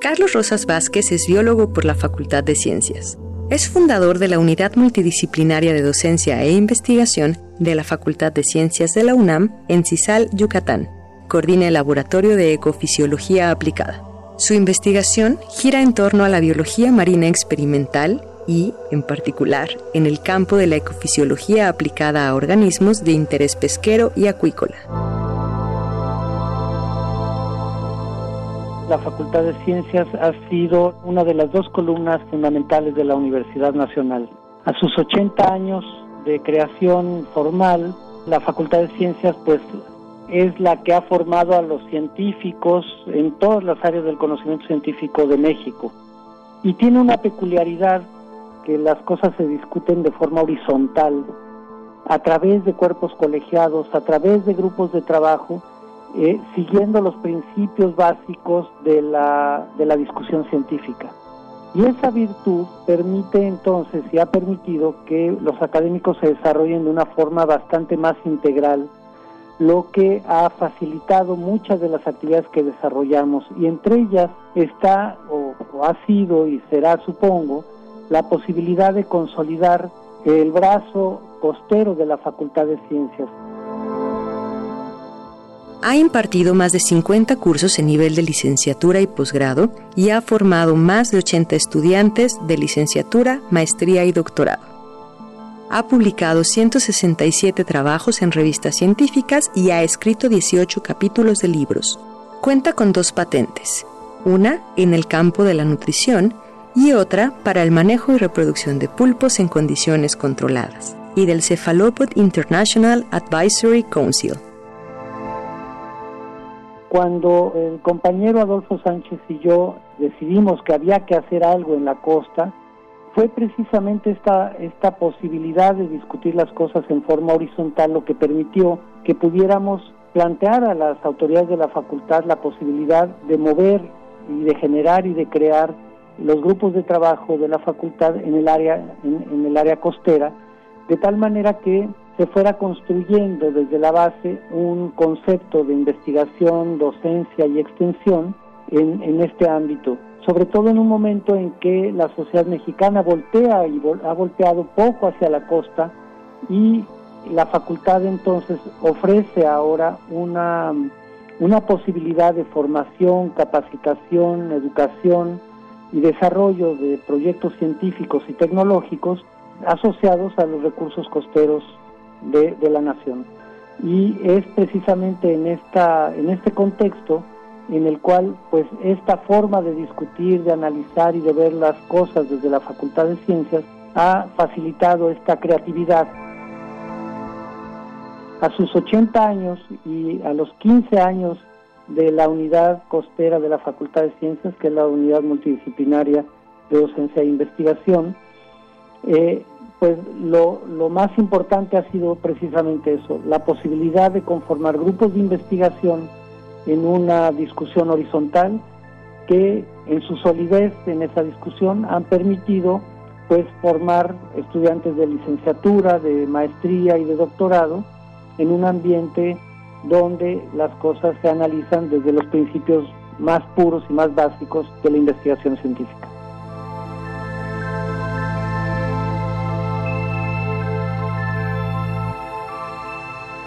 S15: Carlos Rosas Vázquez es biólogo por la Facultad de Ciencias. Es fundador de la Unidad Multidisciplinaria de Docencia e Investigación de la Facultad de Ciencias de la UNAM en Cisal, Yucatán coordina el Laboratorio de Ecofisiología Aplicada. Su investigación gira en torno a la biología marina experimental y, en particular, en el campo de la ecofisiología aplicada a organismos de interés pesquero y acuícola.
S16: La Facultad de Ciencias ha sido una de las dos columnas fundamentales de la Universidad Nacional. A sus 80 años de creación formal, la Facultad de Ciencias pues es la que ha formado a los científicos en todas las áreas del conocimiento científico de México. Y tiene una peculiaridad que las cosas se discuten de forma horizontal, a través de cuerpos colegiados, a través de grupos de trabajo, eh, siguiendo los principios básicos de la, de la discusión científica. Y esa virtud permite entonces y ha permitido que los académicos se desarrollen de una forma bastante más integral, lo que ha facilitado muchas de las actividades que desarrollamos y entre ellas está o, ha sido y será supongo la posibilidad de consolidar el brazo costero de la Facultad de Ciencias.
S15: Ha impartido más de 50 cursos en nivel de licenciatura y posgrado y ha formado más de 80 estudiantes de licenciatura, maestría y doctorado. Ha publicado 167 trabajos en revistas científicas y ha escrito 18 capítulos de libros. Cuenta con dos patentes, una en el campo de la nutrición y otra para el manejo y reproducción de pulpos en condiciones controladas, y del Cephalopod International Advisory Council.
S16: Cuando el compañero Adolfo Sánchez y yo decidimos que había que hacer algo en la costa, fue precisamente esta, esta posibilidad de discutir las cosas en forma horizontal lo que permitió que pudiéramos plantear a las autoridades de la facultad la posibilidad de mover y de generar y de crear los grupos de trabajo de la facultad en el área en, el área costera de tal manera que se fuera construyendo desde la base un concepto de investigación, docencia y extensión en, en este ámbito, sobre todo en un momento en que la sociedad mexicana voltea y ha volteado poco hacia la costa y la facultad entonces ofrece ahora una, una posibilidad de formación, capacitación, educación y desarrollo de proyectos científicos y tecnológicos asociados a los recursos costeros de, de la nación. Y es precisamente en, esta, en este contexto en el cual pues esta forma de discutir, de analizar y de ver las cosas desde la Facultad de Ciencias ha facilitado esta creatividad. A sus 80 años y a los 15 años de la unidad costera de la Facultad de Ciencias, que es la unidad multidisciplinaria de docencia e investigación, eh, pues lo, lo más importante ha sido precisamente eso, la posibilidad de conformar grupos de investigación en una discusión horizontal que en su solidez en esa discusión han permitido pues formar estudiantes de licenciatura, de maestría y de doctorado en un ambiente donde las cosas se analizan desde los principios más puros y más básicos de la investigación científica.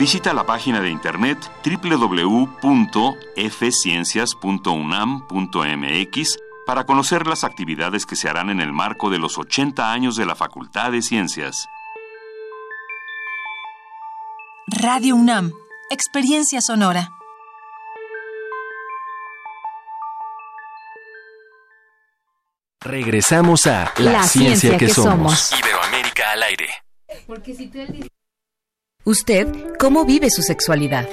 S14: Visita la página de internet www.fciencias.unam.mx para conocer las actividades que se harán en el marco de los 80 años de la Facultad de Ciencias.
S17: Radio UNAM, Experiencia Sonora.
S6: Regresamos a La, ciencia, que, somos.
S14: Iberoamérica al aire.
S3: ¿Usted cómo vive su sexualidad?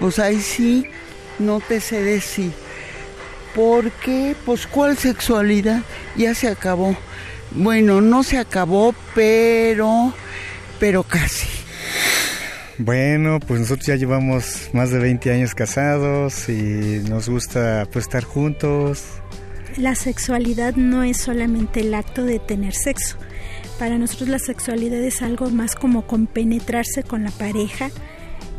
S18: Pues ahí sí, no te sé decir. ¿Por qué? Pues ¿cuál sexualidad? Ya se acabó. Bueno, no se acabó, pero... pero casi.
S19: Bueno, pues nosotros ya llevamos más de 20 años casados y nos gusta pues estar juntos.
S20: La sexualidad no es solamente el acto de tener sexo. Para nosotros la sexualidad es algo más como compenetrarse con la pareja,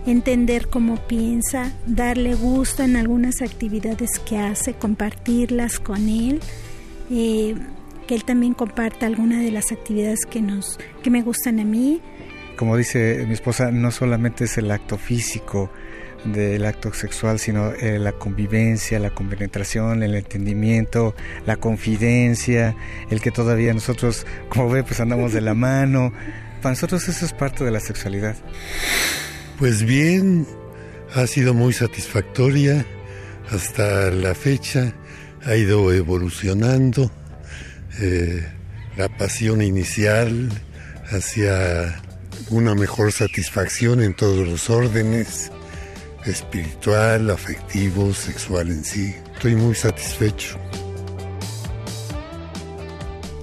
S20: entender cómo piensa, darle gusto en algunas actividades que hace, compartirlas con él, eh, que él también comparta algunas de las actividades que nos que me gustan a mí.
S19: Como dice mi esposa, no solamente es el acto físico del acto sexual, sino eh, la convivencia, la compenetración, el entendimiento, la confidencia, el que todavía nosotros, como ve, pues andamos de la mano. Para nosotros eso es parte de la sexualidad.
S21: Pues bien, ha sido muy satisfactoria hasta la fecha, ha ido evolucionando. Eh, la pasión inicial hacia una mejor satisfacción en todos los órdenes, espiritual, afectivo, sexual en sí. Estoy muy satisfecho.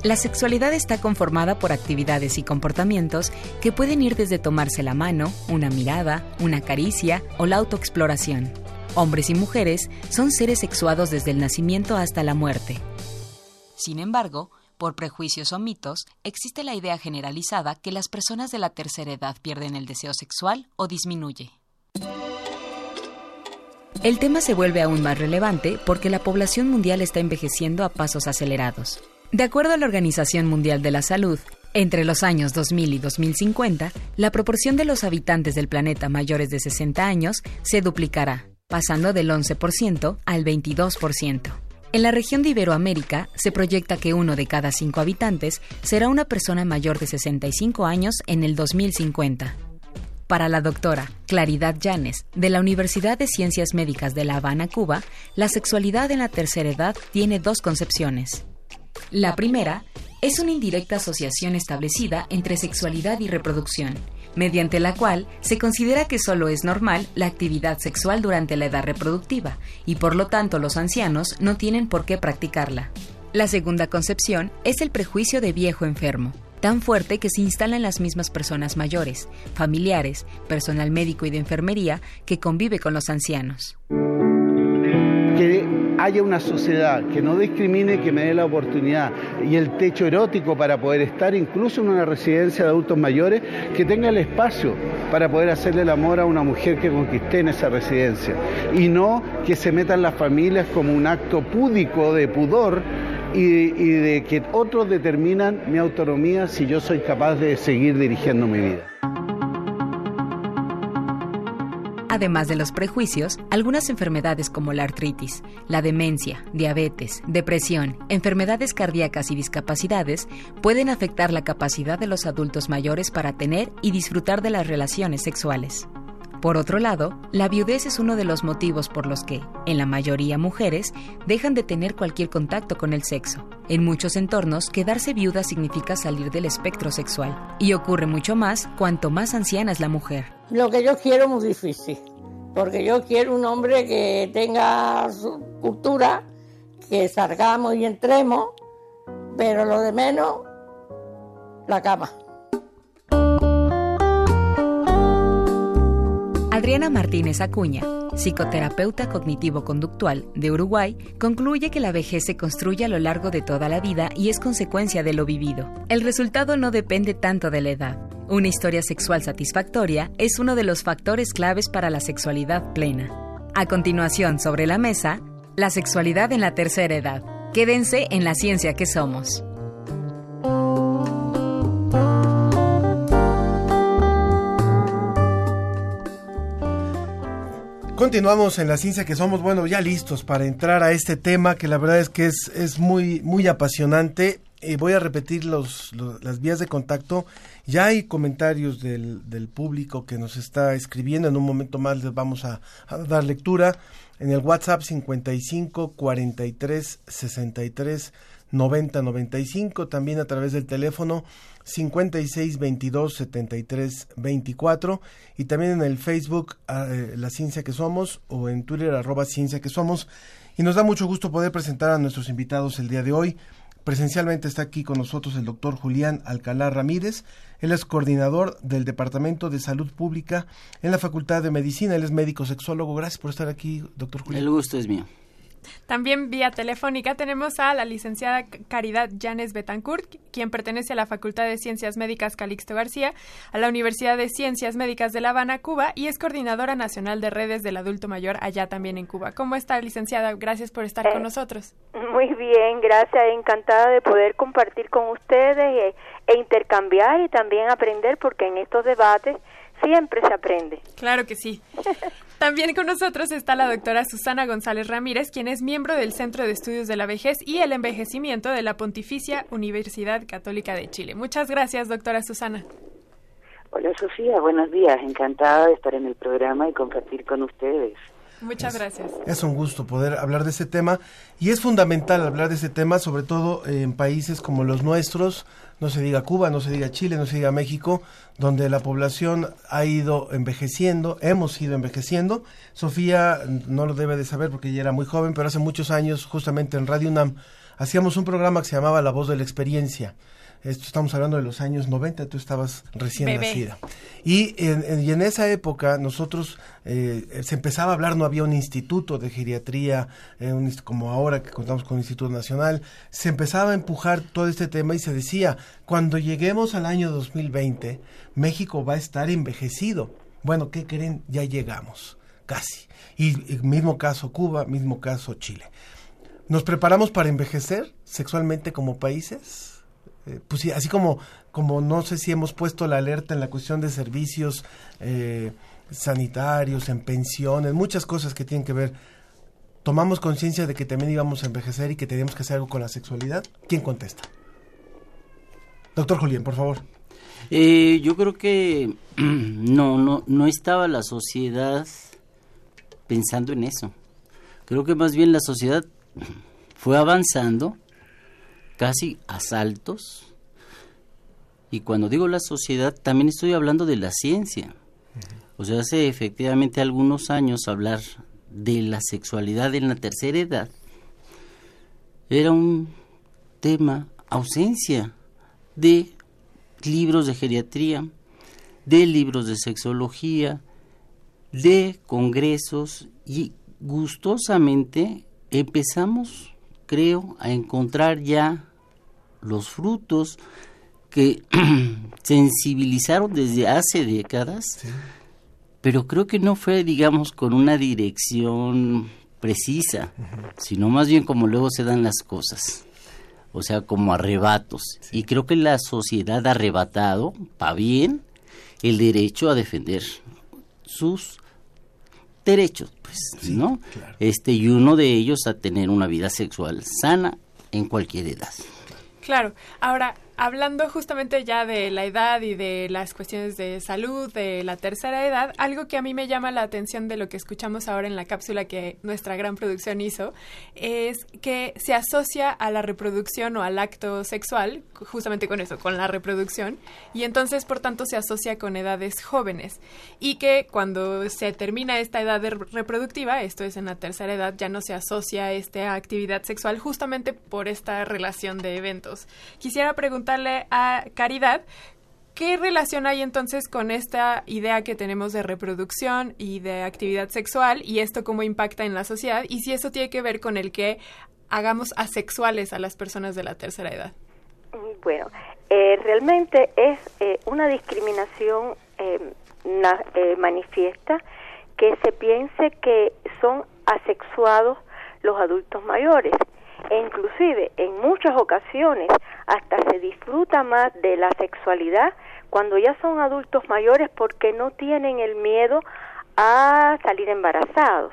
S3: La sexualidad está conformada por actividades y comportamientos que pueden ir desde tomarse la mano, una mirada, una caricia o la autoexploración. Hombres y mujeres son seres sexuados desde el nacimiento hasta la muerte. Sin embargo, por prejuicios o mitos, existe la idea generalizada que las personas de la tercera edad pierden el deseo sexual o disminuye. El tema se vuelve aún más relevante porque la población mundial está envejeciendo a pasos acelerados. De acuerdo a la Organización Mundial de la Salud, entre los años 2000 y 2050, la proporción de los habitantes del planeta mayores de 60 años se duplicará, pasando del 11% al 22%. En la región de Iberoamérica se proyecta que uno de cada cinco habitantes será una persona mayor de 65 años en el 2050. Para la doctora Claridad Llanes, de la Universidad de Ciencias Médicas de La Habana, Cuba, la sexualidad en la tercera edad tiene dos concepciones. La primera es una indirecta asociación establecida entre sexualidad y reproducción, mediante la cual se considera que solo es normal la actividad sexual durante la edad reproductiva y por lo tanto los ancianos no tienen por qué practicarla. La segunda concepción es el prejuicio de viejo enfermo, tan fuerte que se instala en las mismas personas mayores, familiares, personal médico y de enfermería que convive con los ancianos.
S22: Que haya una sociedad que no discrimine, que me dé la oportunidad y el techo erótico para poder estar incluso en una residencia de adultos mayores, que tenga el espacio para poder hacerle el amor a una mujer que conquisté en esa residencia y no que se metan las familias como un acto púdico de pudor y, de que otros determinan mi autonomía si yo soy capaz de seguir dirigiendo mi vida.
S3: Además de los prejuicios, algunas enfermedades como la artritis, la demencia, diabetes, depresión, enfermedades cardíacas y discapacidades pueden afectar la capacidad de los adultos mayores para tener y disfrutar de las relaciones sexuales. Por otro lado, la viudez es uno de los motivos por los que, en la mayoría mujeres, dejan de tener cualquier contacto con el sexo. En muchos entornos, quedarse viuda significa salir del espectro sexual, y ocurre mucho más cuanto más anciana es la mujer.
S23: Lo que yo quiero es muy difícil, porque yo quiero un hombre que tenga su cultura, que salgamos y entremos, pero lo de menos, la cama.
S3: Adriana Martínez Acuña, psicoterapeuta cognitivo-conductual de Uruguay, concluye que la vejez se construye a lo largo de toda la vida y es consecuencia de lo vivido. El resultado no depende tanto de la edad. Una historia sexual satisfactoria es uno de los factores claves para la sexualidad plena. A continuación, sobre la mesa, la sexualidad en la tercera edad. Quédense en la ciencia que somos.
S1: Continuamos en la ciencia que somos, bueno, ya listos para entrar a este tema que la verdad es que es, es muy, muy apasionante. Eh, voy a repetir los, las vías de contacto. Ya hay comentarios del, del, público que nos está escribiendo. En un momento más les vamos a, a dar lectura. En el WhatsApp 55 43 63 90 95. También a través del teléfono 56 22 73 24 y también en el Facebook eh, La Ciencia que Somos o en Twitter arroba Ciencia que Somos y nos da mucho gusto poder presentar a nuestros invitados el día de hoy. Presencialmente está aquí con nosotros el doctor Julián Alcalá Ramírez. Él es coordinador del Departamento de Salud Pública en la Facultad de Medicina. Él es médico sexólogo. Gracias por estar aquí, doctor Julián.
S24: El gusto es mío.
S2: También vía telefónica tenemos a la licenciada Caridad Llanes Betancourt, quien pertenece a la Facultad de Ciencias Médicas Calixto García, a la Universidad de Ciencias Médicas de La Habana, Cuba, y es coordinadora nacional de redes del adulto mayor allá también en Cuba. ¿Cómo está, licenciada? Gracias por estar con eh, nosotros.
S25: Muy bien, gracias. Encantada de poder compartir con ustedes e intercambiar y también aprender, porque en estos debates siempre se aprende.
S2: Claro que sí. También con nosotros está la doctora Susana González Ramírez, quien es miembro del Centro de Estudios de la Vejez y el Envejecimiento de la Pontificia Universidad Católica de Chile. Muchas gracias, doctora Susana.
S26: Hola Sofía, buenos días. Encantada de estar en el programa y compartir con ustedes.
S2: Muchas gracias.
S1: Es un gusto poder hablar de ese tema y es fundamental hablar de ese tema, sobre todo en países como los nuestros, no se diga Cuba, no se diga Chile, no se diga México, donde la población ha ido envejeciendo, hemos ido envejeciendo. Sofía no lo debe de saber porque ella era muy joven, pero hace muchos años, justamente en Radio UNAM, hacíamos un programa que se llamaba La Voz de la Experiencia esto estamos hablando de los años 90, tú estabas recién nacida. Y en, y en, esa época nosotros eh, se empezaba a hablar, no había un instituto de geriatría, eh, como ahora que contamos con un Instituto Nacional, se empezaba a empujar todo este tema y se decía, cuando lleguemos al año 2020, México va a estar envejecido. Bueno, ¿qué creen? Ya llegamos, casi. Y, y mismo caso Cuba, mismo caso Chile. ¿Nos preparamos para envejecer sexualmente como países? Eh, pues sí, así como, como no sé si hemos puesto la alerta en la cuestión de servicios eh, sanitarios, en pensiones, muchas cosas que tienen que ver. ¿Tomamos conciencia de que también íbamos a envejecer y que teníamos que hacer algo con la sexualidad? ¿Quién contesta? Doctor Julián, por favor.
S24: Eh, yo creo que no, no, no estaba la sociedad pensando en eso. Creo que más bien la sociedad fue avanzando casi asaltos. Y cuando digo la sociedad, también estoy hablando de la ciencia. O sea, hace efectivamente algunos años hablar de la sexualidad en la tercera edad era un tema ausencia de libros de geriatría, de libros de sexología, de congresos y gustosamente empezamos, creo, a encontrar ya los frutos que sensibilizaron desde hace décadas, pero creo que no fue, digamos, con una dirección precisa, sino más bien como luego se dan las cosas, o sea, como arrebatos. Y creo que la sociedad ha arrebatado, para bien, el derecho a defender sus derechos, pues, ¿no? Este, y uno de ellos a tener una vida sexual sana en cualquier edad.
S2: Claro. Ahora, hablando justamente ya de la edad y de las cuestiones de salud de la tercera edad, algo que a mí me llama la atención de lo que escuchamos ahora en la cápsula que nuestra gran producción hizo, es que se asocia a la reproducción o al acto sexual, justamente con eso, con la reproducción, y entonces por tanto se asocia con edades jóvenes, y que cuando se termina esta edad reproductiva, esto es en la tercera edad, ya no se asocia esta actividad sexual justamente por esta relación de eventos. Quisiera preguntar a Caridad ¿Qué relación hay entonces con esta idea que tenemos de reproducción y de actividad sexual y esto cómo impacta en la sociedad y si eso tiene que ver con el que hagamos asexuales a las personas de la tercera edad?
S25: Bueno, eh, realmente es eh, una discriminación eh, manifiesta que se piense que son asexuados los adultos mayores e inclusive en muchas ocasiones hasta se disfruta más de la sexualidad cuando ya son adultos mayores porque no tienen el miedo a salir embarazados.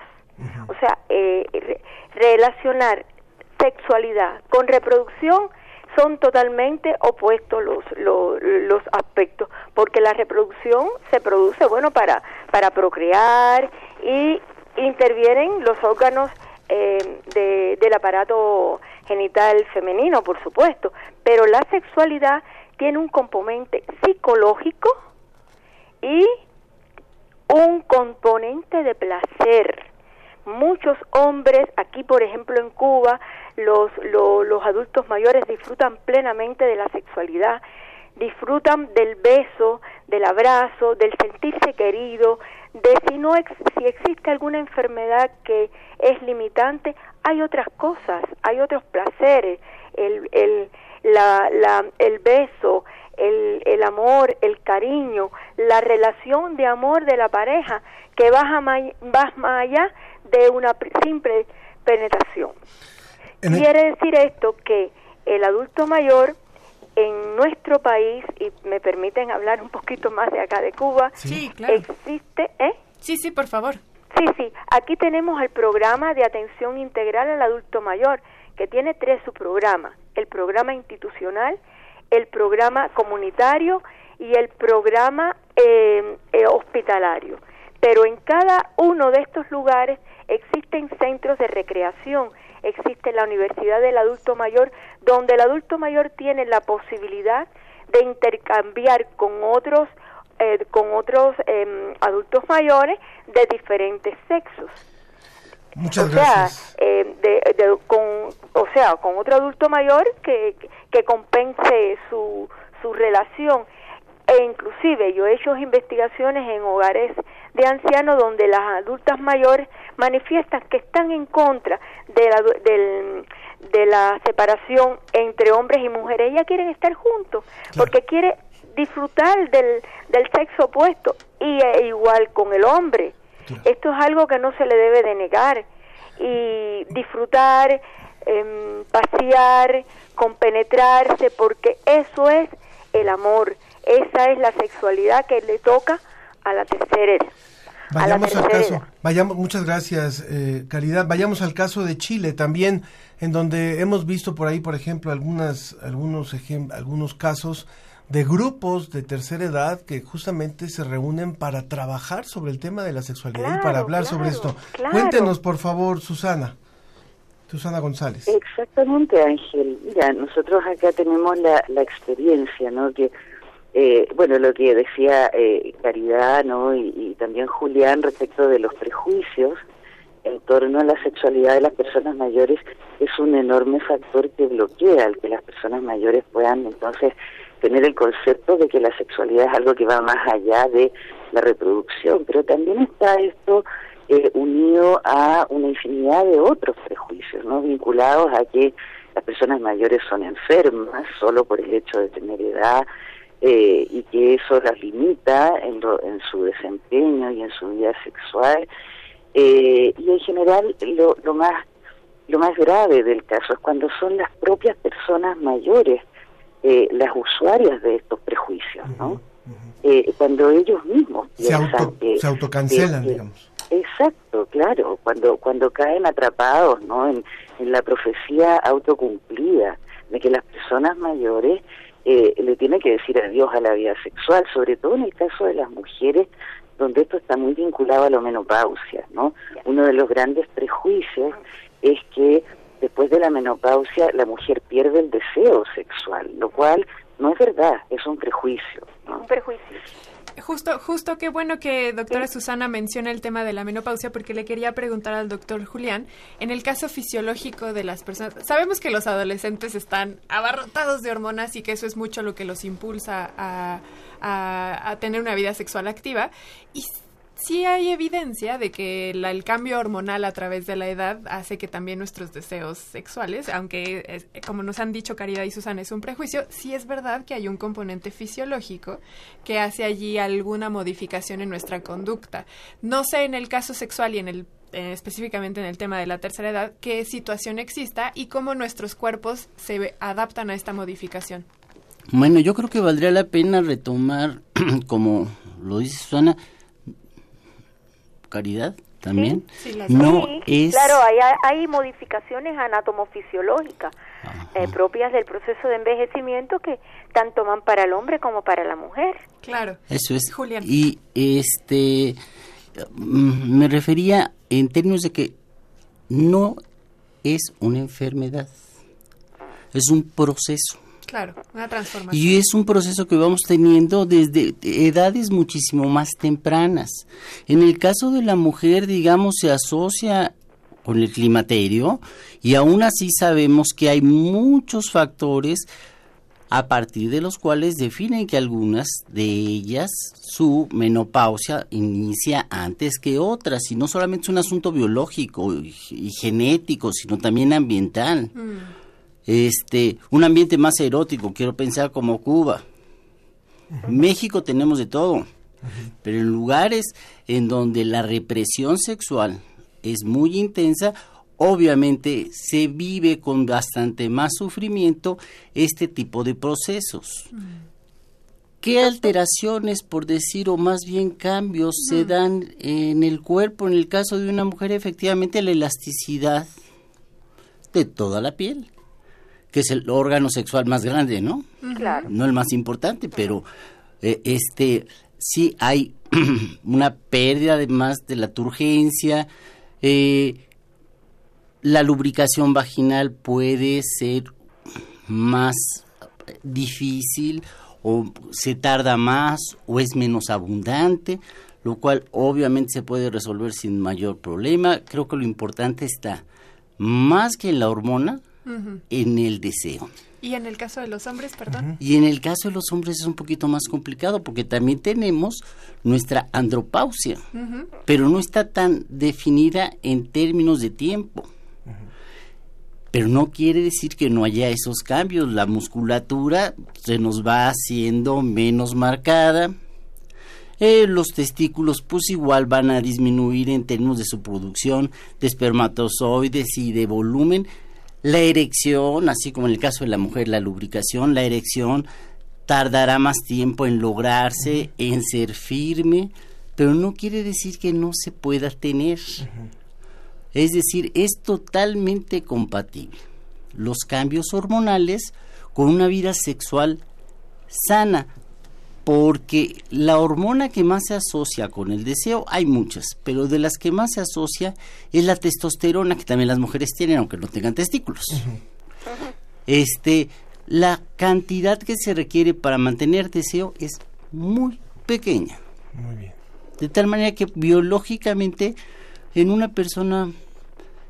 S25: O sea, eh, relacionar sexualidad con reproducción son totalmente opuestos los, los, los, aspectos, porque la reproducción se produce, bueno, para, para procrear y intervienen los órganos eh, de, del aparato genital femenino, por supuesto, pero la sexualidad tiene un componente psicológico y un componente de placer. Muchos hombres, aquí por ejemplo en Cuba, los, los, los adultos mayores disfrutan plenamente de la sexualidad, disfrutan del beso, del abrazo, del sentirse querido, de si no si existe alguna enfermedad que es limitante, hay otras cosas, hay otros placeres, el, el, la, la, el beso, el, el amor, el cariño, la relación de amor de la pareja que va más, va más allá de una simple penetración. Quiere decir esto que el adulto mayor en nuestro país, y me permiten hablar un poquito más de acá de Cuba,
S2: sí, claro.
S25: existe, ¿eh?
S2: Sí, sí, por favor.
S25: Sí, sí, aquí tenemos el programa de atención integral al adulto mayor, que tiene tres subprogramas, el programa institucional, el programa comunitario y el programa eh, eh, hospitalario. Pero en cada uno de estos lugares existen centros de recreación, existe la Universidad del Adulto Mayor, donde el adulto mayor tiene la posibilidad de intercambiar con otros eh, con otros em, adultos mayores de diferentes sexos.
S1: Muchas
S25: o
S1: gracias.
S25: Sea, eh, de, con, o sea, con otro adulto mayor que, que compense su, su relación. E inclusive yo he hecho investigaciones en hogares de ancianos donde las adultas mayores manifiestan que están en contra de la, del, de la separación entre hombres y mujeres. Ellas quieren estar juntos porque quiere disfrutar del, del sexo opuesto y e igual con el hombre. Esto es algo que no se le debe de negar y disfrutar, eh, pasear, compenetrarse, porque eso es el amor, esa es la sexualidad que le toca a la tercera edad.
S1: Vayamos al caso, vayamos, muchas gracias, eh, Caridad. Vayamos al caso de Chile también, en donde hemos visto por ahí, por ejemplo, algunas, algunos, algunos casos de grupos de tercera edad que justamente se reúnen para trabajar sobre el tema de la sexualidad y para hablar sobre esto. Cuéntenos, por favor, Susana. Susana González.
S26: Exactamente, Ángel. Mira, nosotros acá tenemos la, la experiencia, ¿no? Que, eh, bueno, lo que decía eh, Caridad, ¿no? Y, también Julián respecto de los prejuicios en torno a la sexualidad de las personas mayores es un enorme factor que bloquea el que las personas mayores puedan entonces tener el concepto de que la sexualidad es algo que va más allá de la reproducción, pero también está esto eh, unido a una infinidad de otros prejuicios, ¿no? Vinculados a que las personas mayores son enfermas solo por el hecho de tener edad eh, y que eso las limita en, en su desempeño y en su vida sexual. Eh, y en general lo, lo más lo más grave del caso es cuando son las propias personas mayores eh, las usuarias de estos prejuicios, ¿no? Eh, cuando ellos mismos
S1: se, auto, se autocancelan, digamos.
S26: Exacto, claro, cuando cuando caen atrapados, ¿no? En, en la profecía autocumplida de que las personas mayores eh, le tienen que decir adiós a la vida sexual, sobre todo en el caso de las mujeres, donde esto está muy vinculado a la menopausia, ¿no? Uno de los grandes prejuicios es que después de la menopausia la mujer pierde el deseo sexual, lo cual no es verdad, es un prejuicio.
S25: Un prejuicio.
S2: Justo, justo qué bueno que doctora Susana menciona el tema de la menopausia porque le quería preguntar al doctor Julián, en el caso fisiológico de las personas, sabemos que los adolescentes están abarrotados de hormonas y que eso es mucho lo que los impulsa a, a, a tener una vida sexual activa y sí hay evidencia de que el cambio hormonal a través de la edad hace que también nuestros deseos sexuales, aunque como nos han dicho Caridad y Susana es un prejuicio, sí es verdad que hay un componente fisiológico que hace allí alguna modificación en nuestra conducta. No sé en el caso sexual y en el eh, específicamente en el tema de la tercera edad, qué situación exista y cómo nuestros cuerpos se adaptan a esta modificación.
S24: Bueno, yo creo que valdría la pena retomar, como lo dice Susana, caridad también. No es
S25: claro hay, hay modificaciones anatomofisiológicas eh, propias del proceso de envejecimiento que tanto van para el hombre como para la mujer.
S2: Claro.
S24: Eso es. Julián. Y este mm, me refería en términos de que no es una enfermedad es un proceso
S2: Claro, una transformación.
S24: Y es un proceso que vamos teniendo desde edades muchísimo más tempranas. En el caso de la mujer, digamos, se asocia con el climaterio y aún así sabemos que hay muchos factores a partir de los cuales definen que algunas de ellas su menopausia inicia antes que otras y no solamente es un asunto biológico y, genético sino también ambiental. Mm este, un ambiente más erótico, quiero pensar como Cuba. México tenemos de todo, pero en lugares en donde la represión sexual es muy intensa, obviamente se vive con bastante más sufrimiento este tipo de procesos. ¿Qué alteraciones, por decir, o más bien cambios se dan en el cuerpo? En el caso de una mujer, efectivamente, la elasticidad de toda la piel que es el órgano sexual más grande, ¿no?
S25: Claro.
S24: No el más importante, pero eh, este sí hay una pérdida además de la turgencia. Eh, la lubricación vaginal puede ser más difícil o se tarda más o es menos abundante, lo cual obviamente se puede resolver sin mayor problema. Creo que lo importante está más que en la hormona, en el deseo.
S2: ¿Y en el caso de los hombres, perdón?
S24: Y en el caso de los hombres es un poquito más complicado porque también tenemos nuestra andropausia, pero no está tan definida en términos de tiempo. Pero no quiere decir que no haya esos cambios. La musculatura se nos va haciendo menos marcada. Eh, los testículos pues igual van a disminuir en términos de su producción de espermatozoides y de volumen, la erección, así como en el caso de la mujer, la lubricación, la erección tardará más tiempo en lograrse, en ser firme, pero no quiere decir que no se pueda tener. Es decir, es totalmente compatible los cambios hormonales con una vida sexual sana porque la hormona que más se asocia con el deseo, hay muchas, pero de las que más se asocia es la testosterona, que también las mujeres tienen, aunque no tengan testículos. Este, la cantidad que se requiere para mantener deseo es muy pequeña.
S1: Muy bien.
S24: De tal manera que biológicamente en una persona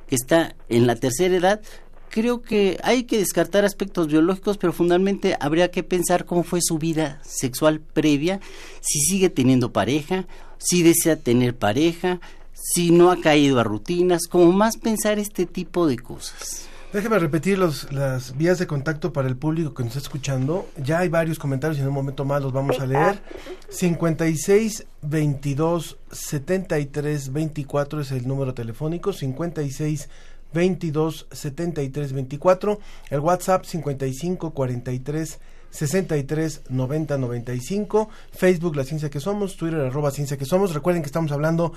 S24: que está en la tercera edad, creo que hay que descartar aspectos biológicos, pero fundamentalmente habría que pensar cómo fue su vida sexual previa, si sigue teniendo pareja, si desea tener pareja, si no ha caído a rutinas, como más pensar este tipo de cosas.
S1: Déjeme repetir los, las vías de contacto para el público que nos está escuchando. Ya hay varios comentarios y en un momento más los vamos a leer. 56 22 73 24 es el número telefónico. 56 22 73 24. El WhatsApp 55 43 63 90 95. Facebook La Ciencia que Somos. Twitter arroba Ciencia que Somos. Recuerden que estamos hablando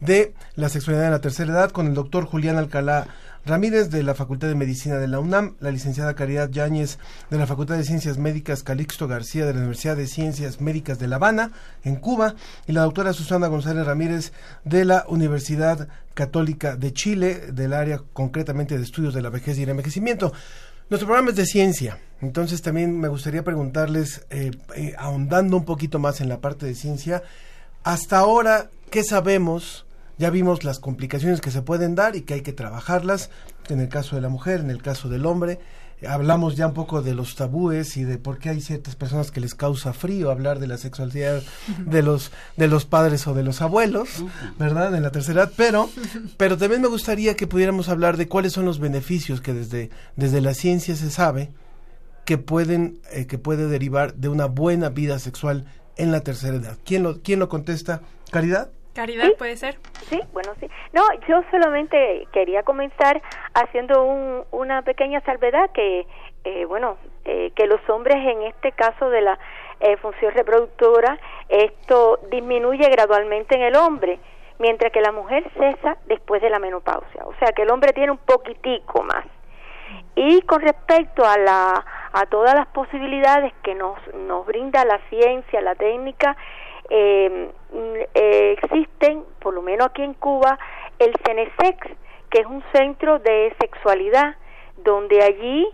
S1: de la sexualidad en la tercera edad con el doctor Julián Alcalá Ramírez de la Facultad de Medicina de la UNAM, la licenciada Caridad Yáñez de la Facultad de Ciencias Médicas Calixto García de la Universidad de Ciencias Médicas de La Habana, en Cuba, y la doctora Susana González Ramírez de la Universidad Católica de Chile, del área concretamente de estudios de la vejez y el envejecimiento. Nuestro programa es de ciencia, entonces también me gustaría preguntarles, eh, eh, ahondando un poquito más en la parte de ciencia, hasta ahora, ¿qué sabemos ya vimos las complicaciones que se pueden dar y que hay que trabajarlas, en el caso de la mujer, en el caso del hombre. Hablamos ya un poco de los tabúes y de por qué hay ciertas personas que les causa frío hablar de la sexualidad de los de los padres o de los abuelos, ¿verdad? En la tercera edad, pero pero también me gustaría que pudiéramos hablar de cuáles son los beneficios que desde desde la ciencia se sabe que pueden eh, que puede derivar de una buena vida sexual en la tercera edad. ¿Quién lo quién lo contesta? Caridad.
S2: Caridad, puede ser.
S25: Sí, bueno, sí. No, yo solamente quería comenzar haciendo un, una pequeña salvedad que, eh, bueno, eh, que los hombres en este caso de la eh, función reproductora, esto disminuye gradualmente en el hombre, mientras que la mujer cesa después de la menopausia. O sea, que el hombre tiene un poquitico más. Y con respecto a la a todas las posibilidades que nos nos brinda la ciencia, la técnica, eh, eh, existen, por lo menos aquí en Cuba, el CENESEX, que es un centro de sexualidad, donde allí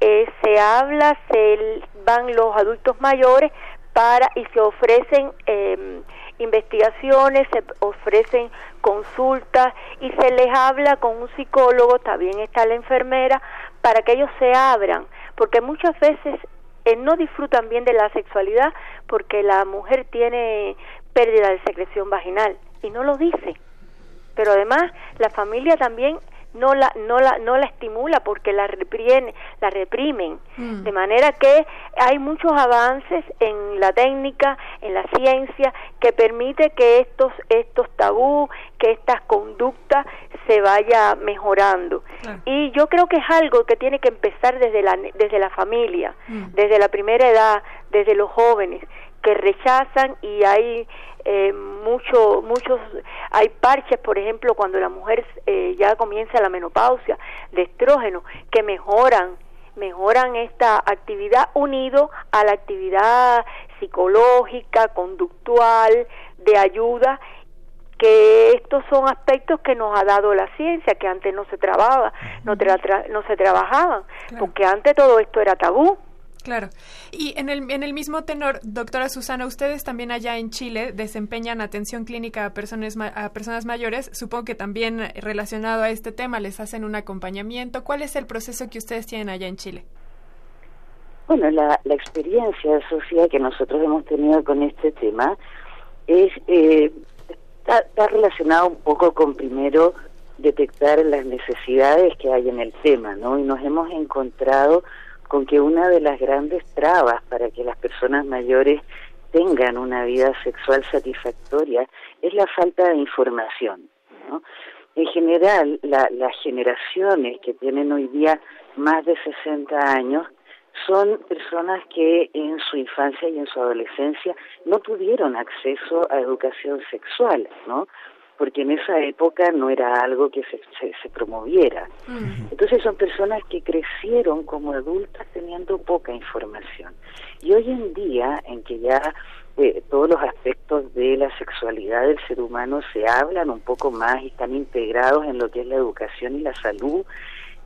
S25: eh, se habla, se van los adultos mayores para y se ofrecen eh, investigaciones, se ofrecen consultas y se les habla con un psicólogo, también está la enfermera, para que ellos se abran, porque muchas veces no disfrutan bien de la sexualidad porque la mujer tiene pérdida de secreción vaginal y no lo dice. Pero además la familia también no la no la no la estimula porque la reprimen la reprimen
S2: Mm.
S25: de manera que hay muchos avances en la técnica en la ciencia que permite que estos estos tabú que estas conductas se vaya mejorando y yo creo que es algo que tiene que empezar desde la desde la familia
S2: Mm.
S25: desde la primera edad desde los jóvenes que rechazan y hay eh, mucho, muchos, hay parches, por ejemplo, cuando la mujer eh, ya comienza la menopausia de estrógeno, que mejoran, mejoran esta actividad unido a la actividad psicológica, conductual, de ayuda, que estos son aspectos que nos ha dado la ciencia, que antes no se trabajaba, no, tra- tra- no se trabajaban, porque antes todo esto era tabú.
S2: Claro. Y en el, en el mismo tenor, doctora Susana, ustedes también allá en Chile desempeñan atención clínica a personas, a personas mayores. Supongo que también relacionado a este tema les hacen un acompañamiento. ¿Cuál es el proceso que ustedes tienen allá en Chile?
S26: Bueno, la, la experiencia, Sofía, que nosotros hemos tenido con este tema es eh, está, está relacionada un poco con primero detectar las necesidades que hay en el tema, ¿no? Y nos hemos encontrado con que una de las grandes trabas para que las personas mayores tengan una vida sexual satisfactoria es la falta de información, ¿no? En general, la- las generaciones que tienen hoy día más de 60 años son personas que en su infancia y en su adolescencia no tuvieron acceso a educación sexual, ¿no? Porque en esa época no era algo que se, se, se promoviera. Entonces son personas que crecieron como adultas teniendo poca información. Y hoy en día, en que ya eh, todos los aspectos de la sexualidad del ser humano se hablan un poco más y están integrados en lo que es la educación y la salud,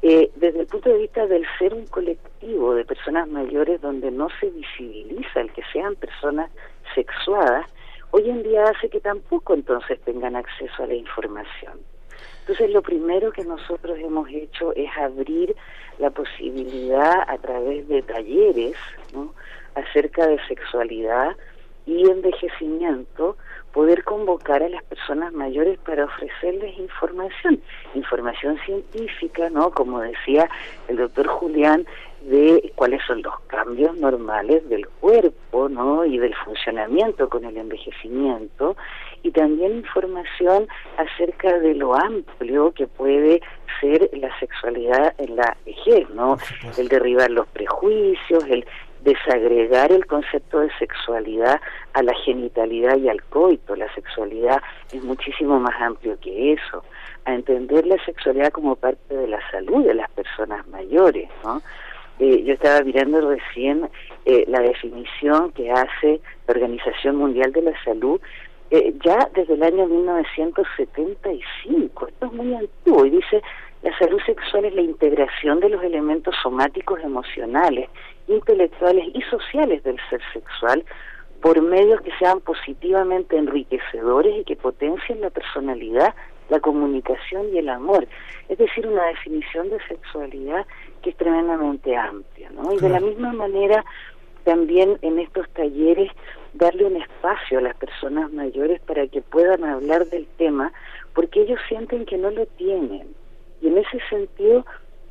S26: eh, desde el punto de vista del ser un colectivo de personas mayores donde no se visibiliza el que sean personas sexuadas, hoy en día hace que tampoco entonces tengan acceso a la información. Entonces lo primero que nosotros hemos hecho es abrir la posibilidad a través de talleres acerca de sexualidad y envejecimiento poder convocar a las personas mayores para ofrecerles información, información científica, ¿no? Como decía el doctor Julián, de cuáles son los cambios normales del cuerpo, ¿no? Y del funcionamiento con el envejecimiento y también información acerca de lo amplio que puede ser la sexualidad en la vejez, ¿no? El derribar los prejuicios, el desagregar el concepto de sexualidad a la genitalidad y al coito. La sexualidad es muchísimo más amplio que eso. A entender la sexualidad como parte de la salud de las personas mayores, ¿no? Eh, yo estaba mirando recién eh, la definición que hace la Organización Mundial de la Salud eh, ya desde el año 1975. Esto es muy antiguo y dice la salud sexual es la integración de los elementos somáticos, emocionales, intelectuales y sociales del ser sexual por medios que sean positivamente enriquecedores y que potencien la personalidad, la comunicación y el amor. Es decir, una definición de sexualidad que es tremendamente amplia, ¿no? Y de la misma manera, también en estos talleres, darle un espacio a las personas mayores para que puedan hablar del tema, porque ellos sienten que no lo tienen. Y en ese sentido,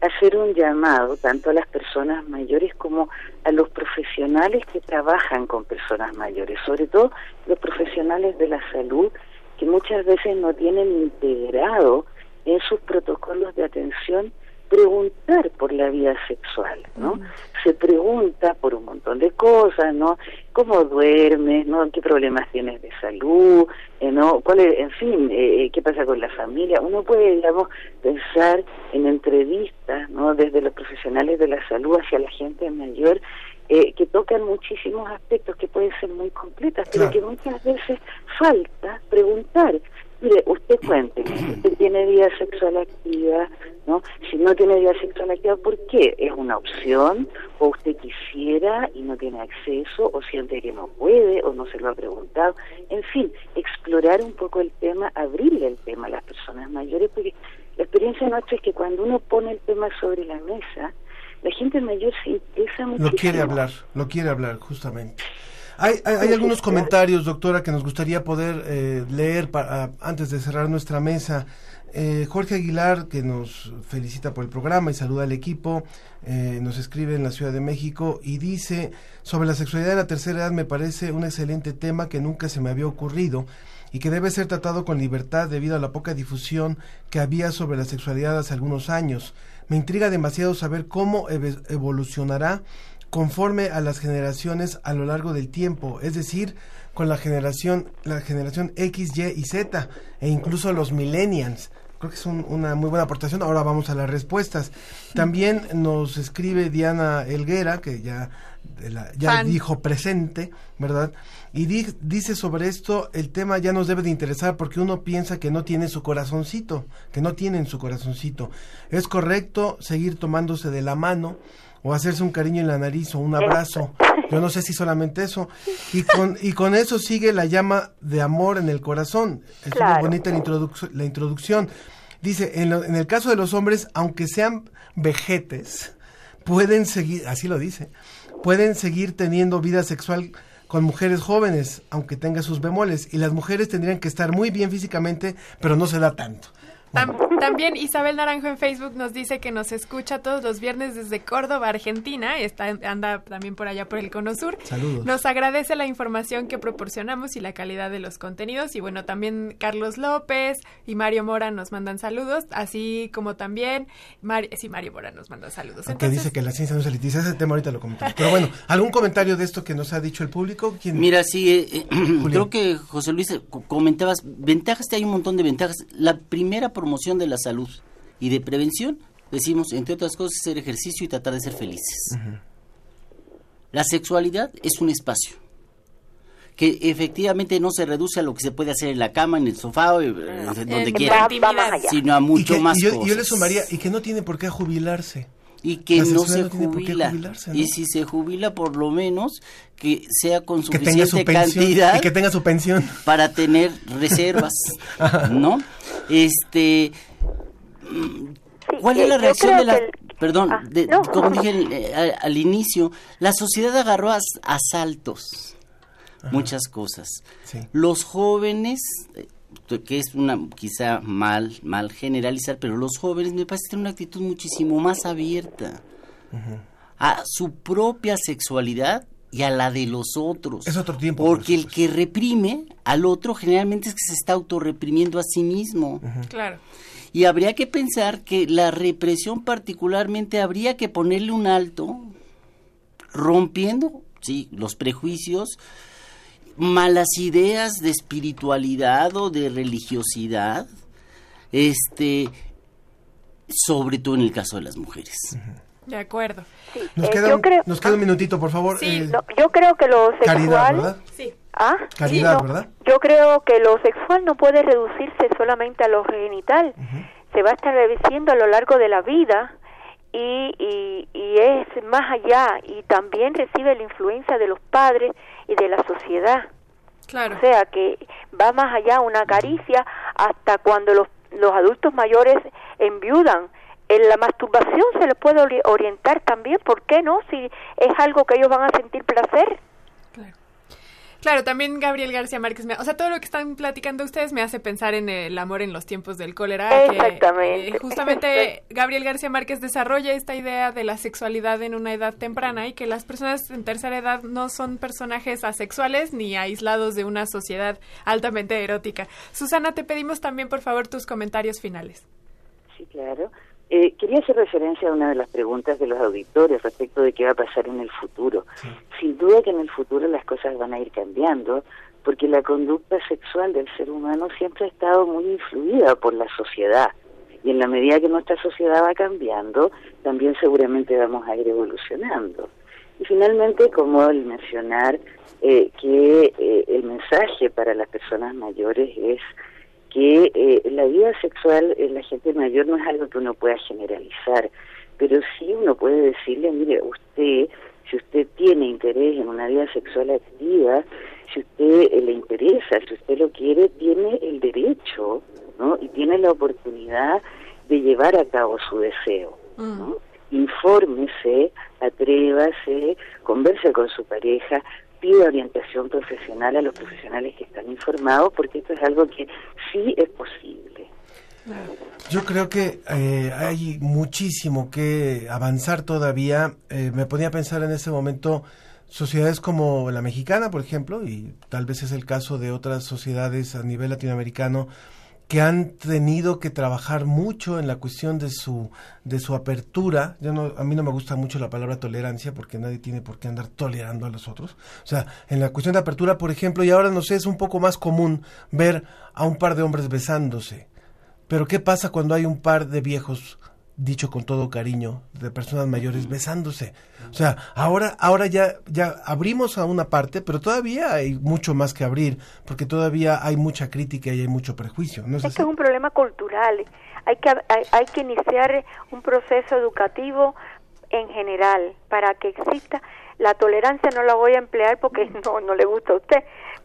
S26: hacer un llamado tanto a las personas mayores como a los profesionales que trabajan con personas mayores, sobre todo los profesionales de la salud que muchas veces no tienen integrado en sus protocolos de atención preguntar por la vida sexual, ¿no? Se pregunta por un montón de cosas, ¿no? ¿Cómo duermes, no? ¿Qué problemas tienes de salud, eh, no? ¿Cuál es, en fin, eh, eh, qué pasa con la familia? Uno puede, digamos, pensar en entrevistas, ¿no? Desde los profesionales de la salud hacia la gente mayor que tocan muchísimos aspectos que pueden ser muy completas, pero que muchas veces falta preguntar Mire, usted cuente, usted tiene vida sexual activa, ¿no? Si no tiene vida sexual activa, ¿por qué? ¿Es una opción? ¿O usted quisiera y no tiene acceso? ¿O siente que no puede? ¿O no se lo ha preguntado? En fin, explorar un poco el tema, abrirle el tema a las personas mayores, porque la experiencia nuestra es que cuando uno pone el tema sobre la mesa, la gente mayor se interesa mucho.
S1: Lo quiere hablar, lo quiere hablar, justamente. Hay, hay, algunos comentarios, doctora, que nos gustaría poder eh, leer para, antes de cerrar nuestra mesa. Eh, Jorge Aguilar, que nos felicita por el programa y saluda al equipo, eh, nos escribe en la Ciudad de México y dice, sobre la sexualidad de la tercera edad me parece un excelente tema que nunca se me había ocurrido y que debe ser tratado con libertad debido a la poca difusión que había sobre la sexualidad hace algunos años. Me intriga demasiado saber cómo evolucionará conforme a las generaciones a lo largo del tiempo, es decir, con la generación, la generación X, Y y Z, e incluso los millennials. Creo que es una muy buena aportación. Ahora vamos a las respuestas. También nos escribe Diana Elguera, que ya, ya dijo presente, ¿verdad? Y dice sobre esto, el tema ya nos debe de interesar porque uno piensa que no tiene su corazoncito, que no tienen su corazoncito. Es correcto seguir tomándose de la mano, o hacerse un cariño en la nariz o un abrazo. Yo no sé si solamente eso. Y con, y con eso sigue la llama de amor en el corazón. Es muy bonita la, la introducción. Dice, en, en el caso de los hombres, aunque sean vejetes, pueden seguir, así lo dice, pueden seguir teniendo vida sexual con mujeres jóvenes, aunque tenga sus bemoles. Y las mujeres tendrían que estar muy bien físicamente, pero no se da tanto
S2: también Isabel Naranjo en Facebook nos dice que nos escucha todos los viernes desde Córdoba, Argentina. Está, anda también por allá por el Cono Sur.
S1: Saludos.
S2: Nos agradece la información que proporcionamos y la calidad de los contenidos. Y bueno, también Carlos López y Mario Mora nos mandan saludos, así como también Mario, sí, Mario Mora nos manda saludos.
S1: Aunque dice que la ciencia no se elitiza, ese tema ahorita lo comentamos. Pero bueno, ¿algún comentario de esto que nos ha dicho el público?
S24: Mira, sí, eh, eh, creo que José Luis eh, comentabas, ventajas, hay un montón de ventajas. La primera promoción de la salud y de prevención, decimos, entre otras cosas, hacer ejercicio y tratar de ser felices. La sexualidad es un espacio que efectivamente no se reduce a lo que se puede hacer en la cama, en el sofá, eh, donde quiera, sino a mucho más
S1: yo, yo, le sumaría, y que no tiene por qué jubilarse.
S24: Y que
S1: La
S24: no se
S1: no
S24: jubila. Y si se jubila, por lo menos que sea con
S1: Que tenga su
S24: suficiente
S1: pensión.
S24: cantidad
S1: Y que tenga su pensión.
S24: para tener reservas, ¿no? Este, ¿cuál
S25: eh,
S24: es la
S25: yo
S24: reacción de la Perdón,
S25: Ah,
S24: de-
S25: no.
S24: como dije al, eh, al- al inicio, la sociedad agarró a asaltos muchas cosas. Los jóvenes, eh, que es una quizá mal, mal generalizar, pero los jóvenes me parece tener una actitud muchísimo más abierta a su propia sexualidad y a la de los otros.
S1: Es otro tiempo.
S24: Porque el que reprime al otro generalmente es que se está autorreprimiendo a sí mismo.
S2: Claro.
S24: Y habría que pensar que la represión particularmente habría que ponerle un alto, rompiendo, sí, los prejuicios, malas ideas de espiritualidad o de religiosidad, este, sobre todo en el caso de las mujeres.
S2: De acuerdo.
S1: Nos,
S25: Eh,
S1: queda,
S25: yo
S1: un,
S25: creo-
S1: nos queda un minutito, por favor. eh,
S25: No, yo creo que lo
S1: Caridad,
S25: sexual...
S1: ¿verdad?
S2: Sí.
S25: ¿Ah?
S1: Caridad,
S25: Sí, no.
S1: ¿verdad?
S25: Yo creo que lo sexual no puede reducirse solamente a lo genital. Se va a estar reduciendo a lo largo de la vida y, y, y es más allá y también recibe la influencia de los padres y de la sociedad.
S2: Claro.
S25: O sea que va más allá una caricia hasta cuando los, los adultos mayores enviudan. En la masturbación se les puede ori- orientar también, ¿por qué no? Si es algo que ellos van a sentir placer.
S2: Claro, también Gabriel García Márquez, me- o sea, todo lo que están platicando ustedes me hace pensar en el amor en los tiempos del cólera. que,
S25: Exactamente.
S2: eh, justamente Gabriel García Márquez desarrolla esta idea de la sexualidad en una edad temprana y que las personas en tercera edad no son personajes asexuales ni aislados de una sociedad altamente erótica. Susana, te pedimos también, por favor, tus comentarios finales.
S26: Sí, claro. Eh, quería hacer referencia a una de las preguntas de los auditores respecto de qué va a pasar en el futuro. Sin duda que en el futuro las cosas van a ir cambiando porque la conducta sexual del ser humano siempre ha estado muy influida por la sociedad. Y en la medida que nuestra sociedad va cambiando, también seguramente vamos a ir evolucionando. Y finalmente, como el mencionar eh, que eh, el mensaje para las personas mayores es que eh, la vida sexual en la gente mayor no es algo que uno pueda generalizar, pero sí uno puede decirle, mire, usted, si usted tiene interés en una vida sexual activa, si usted eh, le interesa, si usted lo quiere, tiene el derecho, ¿no? Y tiene la oportunidad de llevar a cabo su deseo, ¿no? Infórmese, atrévase, converse con su pareja, pida orientación profesional a los profesionales que están informados, porque esto es algo que sí es posible.
S1: Yo creo que eh, hay muchísimo que avanzar todavía. Eh, me ponía a pensar en ese momento sociedades como la mexicana, por ejemplo, y tal vez es el caso de otras sociedades a nivel latinoamericano que han tenido que trabajar mucho en la cuestión de su de su apertura. Yo no, a mí no me gusta mucho la palabra tolerancia porque nadie tiene por qué andar tolerando a los otros. O sea, en la cuestión de apertura, por ejemplo, y ahora no sé, es un poco más común ver a un par de hombres besándose. Pero ¿qué pasa cuando hay un par de viejos, dicho con todo cariño, de personas mayores besándose? O sea, ahora, ahora ya, ya abrimos a una parte, pero todavía hay mucho más que abrir, porque todavía hay mucha crítica y hay mucho prejuicio. ¿no es
S25: Es
S1: así?
S25: que es un problema cultural. Hay que, hay, hay que iniciar un proceso educativo en general para que exista la tolerancia. No la voy a emplear porque no, no le gusta a usted,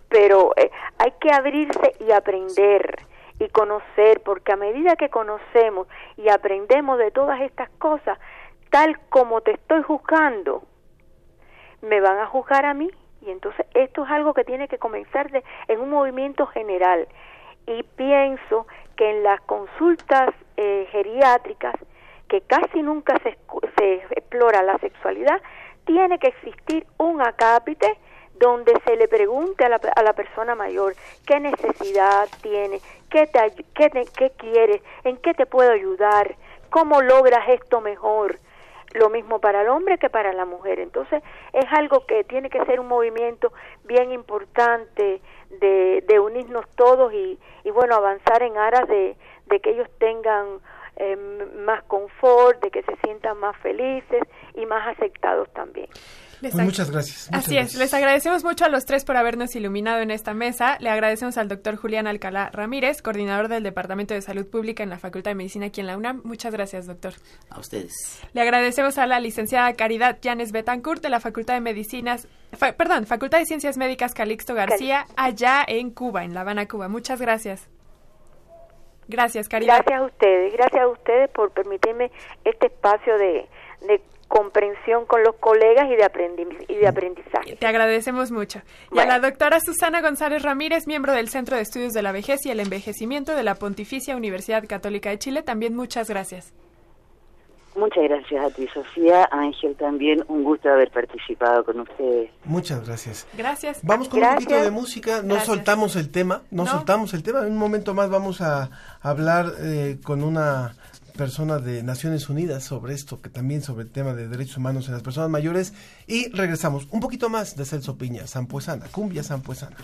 S25: pero eh, hay que abrirse y aprender y conocer, porque a medida que conocemos y aprendemos de todas estas cosas, tal como te estoy juzgando, me van a juzgar a mí. Y entonces esto es algo que tiene que comenzar de, en un movimiento general. Y pienso que en las consultas eh, geriátricas que casi nunca se, se explora la sexualidad tiene que existir un acápite donde se le pregunte a la, a la persona mayor qué necesidad tiene, qué, te, qué, te- qué quieres, en qué te puedo ayudar, cómo logras esto mejor lo mismo para el hombre que para la mujer. Entonces es algo que tiene que ser un movimiento bien importante de, de unirnos todos y, y bueno, avanzar en aras de, de que ellos tengan eh, más confort, de que se sientan más felices y más aceptados también.
S1: Pues muchas gracias.
S2: Así es, les agradecemos mucho a los tres por habernos iluminado en esta mesa. Le agradecemos al doctor Julián Alcalá Ramírez, coordinador del Departamento de Salud Pública en la Facultad de Medicina aquí en la UNAM. Muchas gracias, doctor.
S24: A ustedes.
S2: Le agradecemos a la licenciada Caridad Llanes Betancourt de la Facultad de Medicinas, perdón, Facultad de Ciencias Médicas Calixto García, allá en Cuba, en La Habana, Cuba. Muchas gracias. Gracias, Caridad.
S25: Gracias a ustedes, gracias a ustedes por permitirme este espacio de, de comprensión con los colegas y de, y de aprendizaje.
S2: Te agradecemos mucho. Y a la doctora Susana González Ramírez, miembro del Centro de Estudios de la Vejez y el Envejecimiento de la Pontificia Universidad Católica de Chile, también muchas gracias.
S26: Muchas gracias a ti, Sofía. Ángel, también un gusto haber participado con ustedes.
S1: Muchas gracias.
S2: Gracias.
S1: Vamos con un poquito de música. No soltamos el tema, no, soltamos el tema. En un momento más vamos a hablar eh, con una persona de Naciones Unidas sobre esto, que también sobre el tema de derechos humanos en las personas mayores. Y regresamos un poquito más de Celso Piña, Sampuesana, cumbia Sampuesana.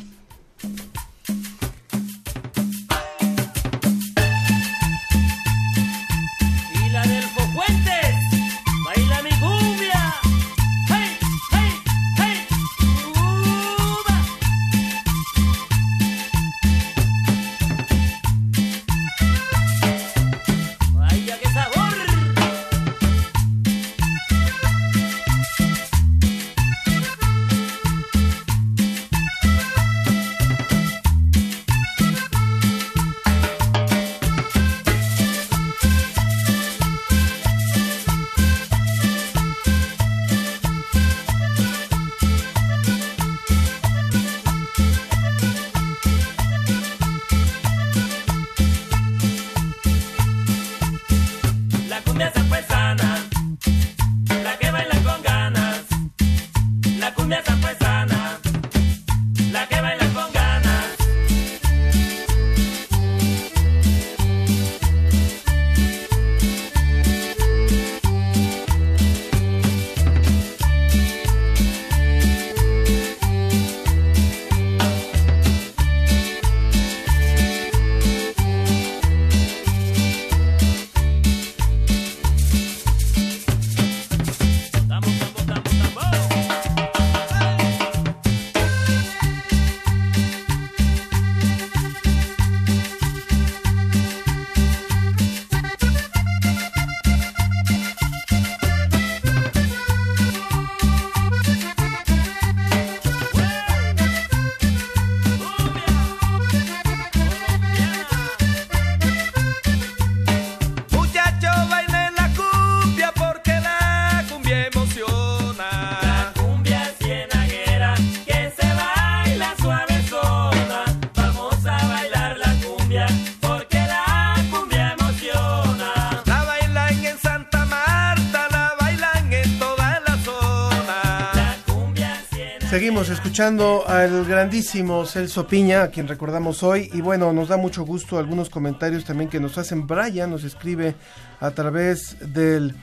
S1: Escuchando al grandísimo Celso Piña, a quien recordamos hoy. Y bueno, nos da mucho gusto algunos comentarios también que nos hacen. Brian nos escribe a través del,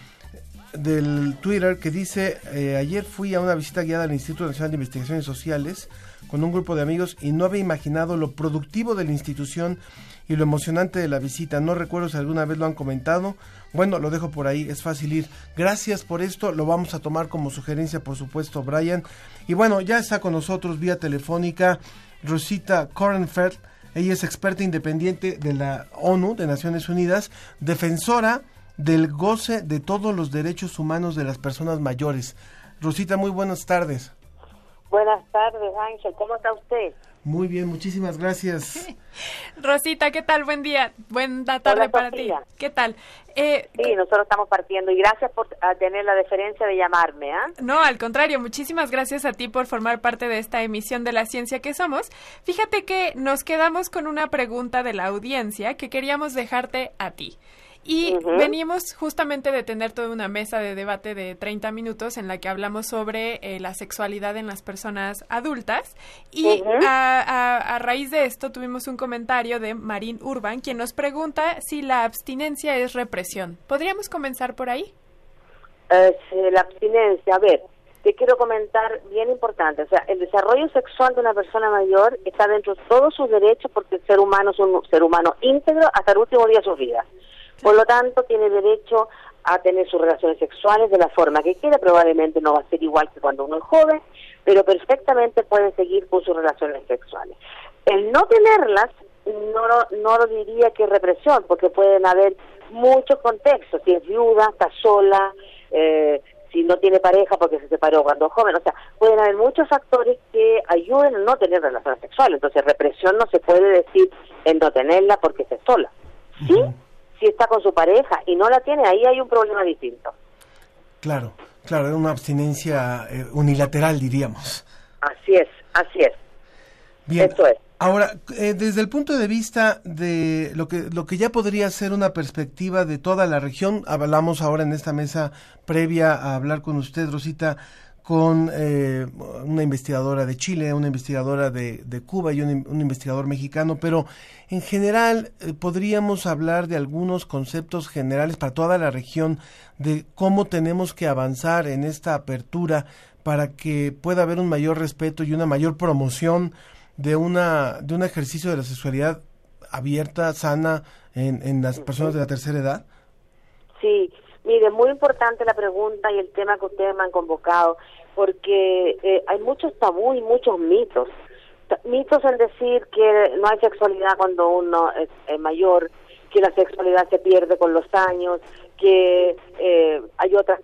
S1: del Twitter que dice, eh, ayer fui a una visita guiada al Instituto Nacional de Investigaciones Sociales con un grupo de amigos y no había imaginado lo productivo de la institución y lo emocionante de la visita. No recuerdo si alguna vez lo han comentado. Bueno, lo dejo por ahí, es fácil ir. Gracias por esto, lo vamos a tomar como sugerencia, por supuesto, Brian. Y bueno, ya está con nosotros vía telefónica Rosita Korenfeld. Ella es experta independiente de la ONU, de Naciones Unidas, defensora del goce de todos los derechos humanos de las personas mayores. Rosita, muy buenas tardes.
S27: Buenas tardes, Ángel. ¿Cómo está usted?
S1: Muy bien, muchísimas gracias.
S2: Rosita, ¿qué tal? Buen día, buena tarde para ti. ¿Qué tal?
S27: Eh, sí, nosotros estamos partiendo y gracias por tener la deferencia de llamarme. ¿ah?
S2: No, al contrario, muchísimas gracias a ti por formar parte de esta emisión de la ciencia que somos. Fíjate que nos quedamos con una pregunta de la audiencia que queríamos dejarte a ti. Y venimos justamente de tener toda una mesa de debate de 30 minutos en la que hablamos sobre eh, la sexualidad en las personas adultas. Y a, raíz de esto tuvimos un comentario de Marín Urban, quien nos pregunta si la abstinencia es represión. ¿Podríamos comenzar por ahí?
S27: Eh, la abstinencia, a ver, te quiero comentar bien importante, o sea, el desarrollo sexual de una persona mayor está dentro de todos sus derechos porque el ser humano es un ser humano íntegro hasta el último día de su vida. Por lo tanto, tiene derecho a tener sus relaciones sexuales de la forma que quiera, probablemente no va a ser igual que cuando uno es joven, pero perfectamente puede seguir con sus relaciones sexuales. El no tenerlas no, no lo diría que represión, porque pueden haber muchos contextos, si es viuda, está sola, eh, si no tiene pareja porque se separó cuando joven, o sea, pueden haber muchos factores que ayuden a no tener relaciones sexuales, entonces represión no se puede decir en no tenerla porque se sola. Sí, si está con su pareja y no la tiene, ahí hay un problema distinto.
S1: Claro, claro, es una abstinencia eh, unilateral, diríamos.
S27: Así es, así es.
S1: Bien. Esto es. Ahora, eh, desde el punto de vista de lo que, lo que ya podría ser una perspectiva de toda la región, hablamos ahora en esta mesa previa a hablar con usted, Rosita, con eh, una investigadora de Chile, una investigadora de, Cuba y un, investigador mexicano, pero en general eh, podríamos hablar de algunos conceptos generales para toda la región de cómo tenemos que avanzar en esta apertura para que pueda haber un mayor respeto y una mayor promoción de una de un ejercicio de la sexualidad abierta, sana en, en las personas de la tercera edad?
S27: Sí, mire, muy importante la pregunta y el tema que ustedes me han convocado, porque eh, hay muchos tabú y muchos mitos. Mitos en decir que no hay sexualidad cuando uno es mayor, que la sexualidad se pierde con los años, que eh, hay otras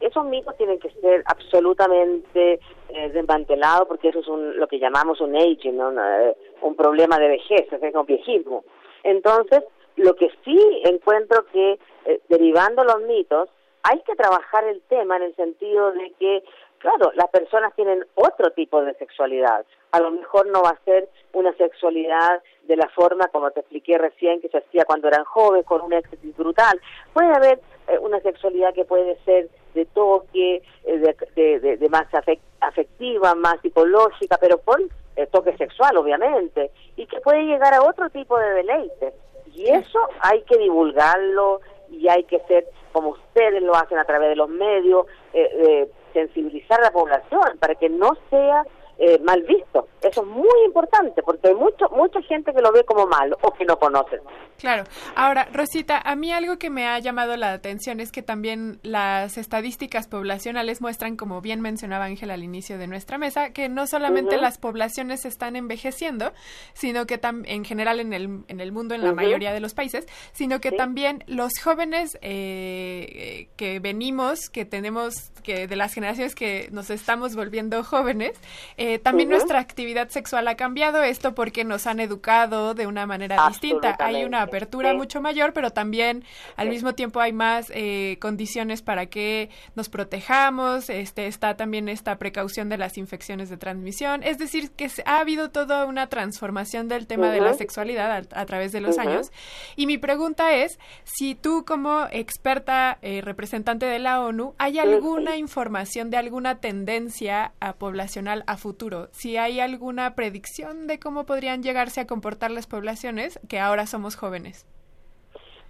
S27: Esos mitos tienen que ser absolutamente eh, desmantelados porque eso es un, lo que llamamos un aging, eh, un problema de vejez, es un viejismo. Entonces, lo que sí encuentro que, eh, derivando los mitos, hay que trabajar el tema en el sentido de que Claro, las personas tienen otro tipo de sexualidad. A lo mejor no va a ser una sexualidad de la forma como te expliqué recién que se hacía cuando eran jóvenes, con un éxtasis brutal. Puede haber eh, una sexualidad que puede ser de toque, eh, de, de, más afectiva, más psicológica, pero con eh, toque sexual, obviamente, y que puede llegar a otro tipo de deleite. Y eso hay que divulgarlo y hay que ser como ustedes lo hacen a través de los medios, eh, sensibilizar a la población para que no sea eh, mal visto. Eso es muy importante porque hay mucho, mucha gente que lo ve como malo o que no conoce.
S2: Claro. Ahora, Rosita, a mí algo que me ha llamado la atención es que también las estadísticas poblacionales muestran, como bien mencionaba Ángel al inicio de nuestra mesa, que no solamente las poblaciones están envejeciendo, sino que en general en el, en el mundo, en la mayoría de los países, sino que también los jóvenes eh, que venimos, que tenemos, que de las generaciones que nos estamos volviendo jóvenes, eh, también nuestra actividad sexual ha cambiado, esto porque nos han educado de una manera distinta. Hay una apertura mucho mayor, pero también al mismo tiempo hay más eh, condiciones para que nos protejamos, este, está también esta precaución de las infecciones de transmisión. Es decir, que ha habido toda una transformación del tema de la sexualidad a, través de los años. Y mi pregunta es, si tú como experta eh, representante de la ONU, ¿hay alguna información de alguna tendencia a poblacional a futuro? Si hay alguna predicción de cómo podrían llegarse a comportar las poblaciones que ahora somos jóvenes.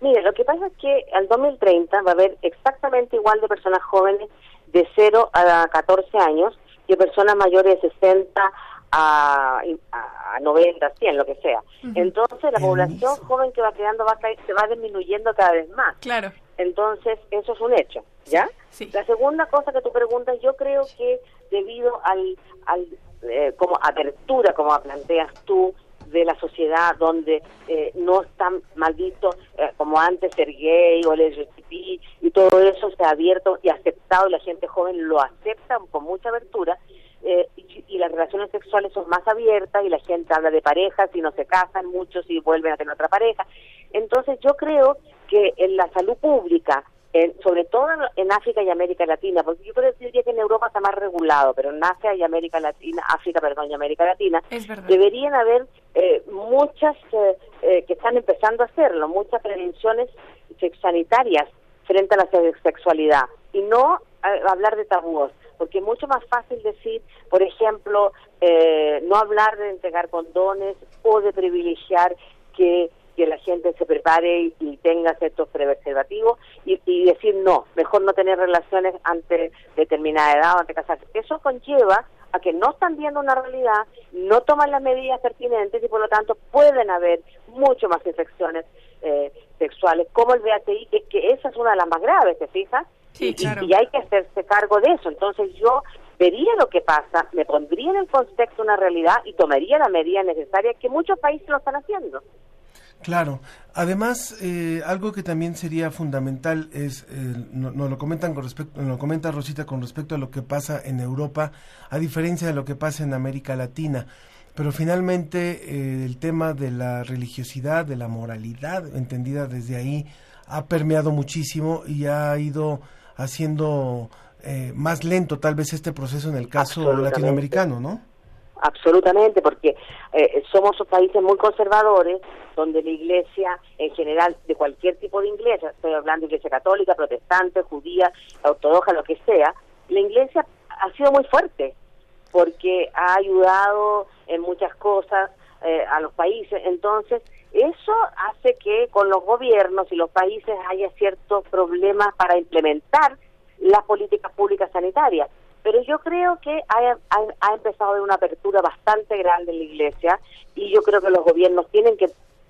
S27: Mire, lo que pasa es que al 2030 va a haber exactamente igual de personas jóvenes de 0 a 14 años que personas mayores de 60 a, a 90, 100, lo que sea. Entonces la población joven que va quedando va se va disminuyendo cada vez más.
S2: Claro.
S27: Entonces eso es un hecho, ¿ya?
S2: Sí.
S27: La segunda cosa que tú preguntas, yo creo que debido al, al eh, como apertura, como planteas tú, de la sociedad donde eh, no está mal eh, como antes ser gay o LGBT y todo eso se ha abierto y aceptado y la gente joven lo acepta con mucha abertura y, y, las relaciones sexuales son más abiertas y la gente habla de parejas y no se casan muchos y vuelven a tener otra pareja. Entonces yo creo que en la salud pública sobre todo en África y América Latina, porque yo decir que en Europa está más regulado, pero en Asia y América Latina, África, perdón, y América Latina, deberían haber eh, muchas eh, eh, que están empezando a hacerlo, muchas prevenciones sanitarias frente a la sexualidad y no hablar de tabúos, porque es mucho más fácil decir, por ejemplo, no hablar de entregar condones o de privilegiar que que la gente se prepare y, tenga ciertos preservativos y, y, decir no, mejor no tener relaciones ante determinada edad o ante casarse. Eso conlleva a que no están viendo una realidad, no toman las medidas pertinentes y por lo tanto pueden haber mucho más infecciones eh, sexuales, como el VATI, es que esa es una de las más graves, ¿te fijas?
S2: Sí,
S27: y,
S2: claro.
S27: y hay que hacerse cargo de eso. Entonces yo vería lo que pasa, me pondría en el contexto una realidad y tomaría la medida necesaria que muchos países lo están haciendo.
S1: Claro. Además, eh, algo que también sería fundamental es, eh, nos no lo comentan con respecto, nos lo comenta Rosita con respecto a lo que pasa en Europa, a diferencia de lo que pasa en América Latina. Pero finalmente eh, el tema de la religiosidad, de la moralidad, entendida desde ahí, ha permeado muchísimo y ha ido haciendo eh, más lento tal vez este proceso en el caso latinoamericano, ¿no?
S27: Absolutamente, porque eh, somos países muy conservadores, donde la iglesia en general, de cualquier tipo de iglesia, estoy hablando de iglesia católica, protestante, judía, ortodoxa, lo que sea, la iglesia ha sido muy fuerte, porque ha ayudado en muchas cosas eh, a los países. Entonces, eso hace que con los gobiernos y los países haya ciertos problemas para implementar las políticas públicas sanitarias. Pero yo creo que ha, ha- empezado a haber una apertura bastante grande en la iglesia y yo creo que los gobiernos tienen que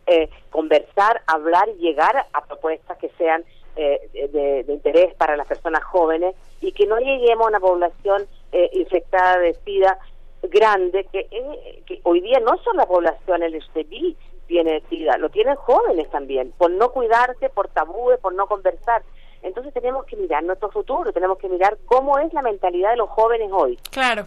S27: eh, conversar, hablar y llegar a propuestas que sean eh, de, interés para las personas jóvenes y que no lleguemos a una población eh, infectada de SIDA grande, que, eh, que hoy día no solo la población LGTB tiene SIDA, lo tienen jóvenes también, por no cuidarse, por tabúes, por no conversar. Entonces tenemos que mirar nuestro futuro, tenemos que mirar cómo es la mentalidad de los jóvenes hoy.
S2: Claro.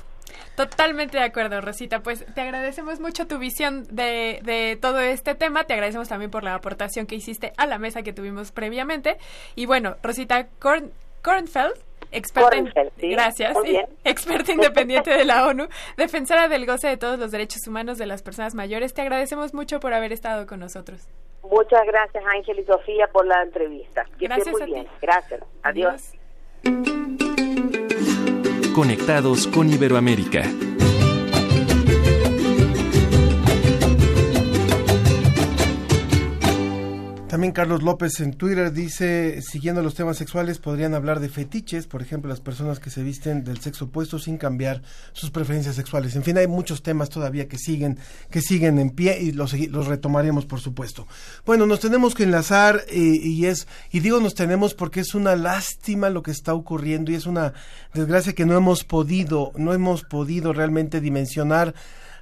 S2: Totalmente de acuerdo, Rosita. Pues te agradecemos mucho tu visión de, de todo este tema. Te agradecemos también por la aportación que hiciste a la mesa que tuvimos previamente. Y bueno, Rosita Korn, Kornfeld, experta, in-
S27: Kornfeld, sí,
S2: gracias, sí, experta independiente de la ONU, defensora del goce de todos los derechos humanos de las personas mayores. Te agradecemos mucho por haber estado con nosotros.
S27: Muchas gracias Ángel y Sofía por la entrevista. Que estén
S2: Gracias
S27: muy
S2: a ti.
S27: bien. Gracias. Adiós.
S6: Conectados con Iberoamérica.
S1: También Carlos López en Twitter dice, siguiendo los temas sexuales, podrían hablar de fetiches, por ejemplo, las personas que se visten del sexo opuesto sin cambiar sus preferencias sexuales. En fin, hay muchos temas todavía que siguen, que siguen en pie y los, los retomaremos, por supuesto. Bueno, nos tenemos que enlazar eh, y es, y digo nos tenemos porque es una lástima lo que está ocurriendo y es una desgracia que no hemos podido, no hemos podido realmente dimensionar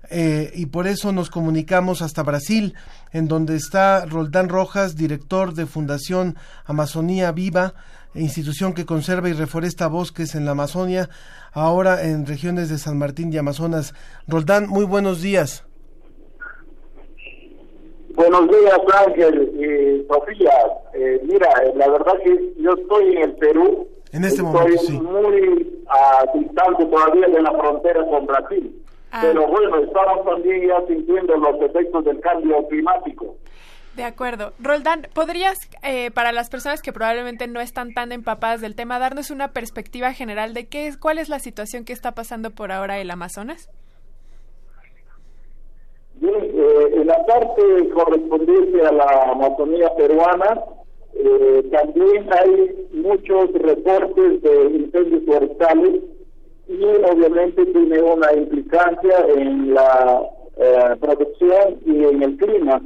S1: eh, y por eso nos comunicamos hasta Brasil, en donde está Roldán Rojas, director de Fundación Amazonía Viva, institución que conserva y reforesta bosques en la Amazonia, ahora en regiones de San Martín y Amazonas. Roldán, muy buenos días.
S28: Buenos días, Ángel y Sofía. Eh, mira, eh, la verdad que yo estoy en el Perú.
S1: En este
S28: estoy
S1: momento, sí.
S28: muy ah, distante todavía de la frontera con Brasil.
S2: Ah.
S28: Pero bueno, estamos también ya sintiendo los efectos del cambio climático.
S2: De acuerdo. Roldán, ¿podrías, eh, para las personas que probablemente no están tan empapadas del tema, darnos una perspectiva general de qué es, cuál es la situación que está pasando por ahora el Amazonas?
S28: Bien, eh, en la parte correspondiente a la Amazonía peruana, eh, también hay muchos reportes de incendios forestales y obviamente tiene una implicancia en la eh, producción y en el clima.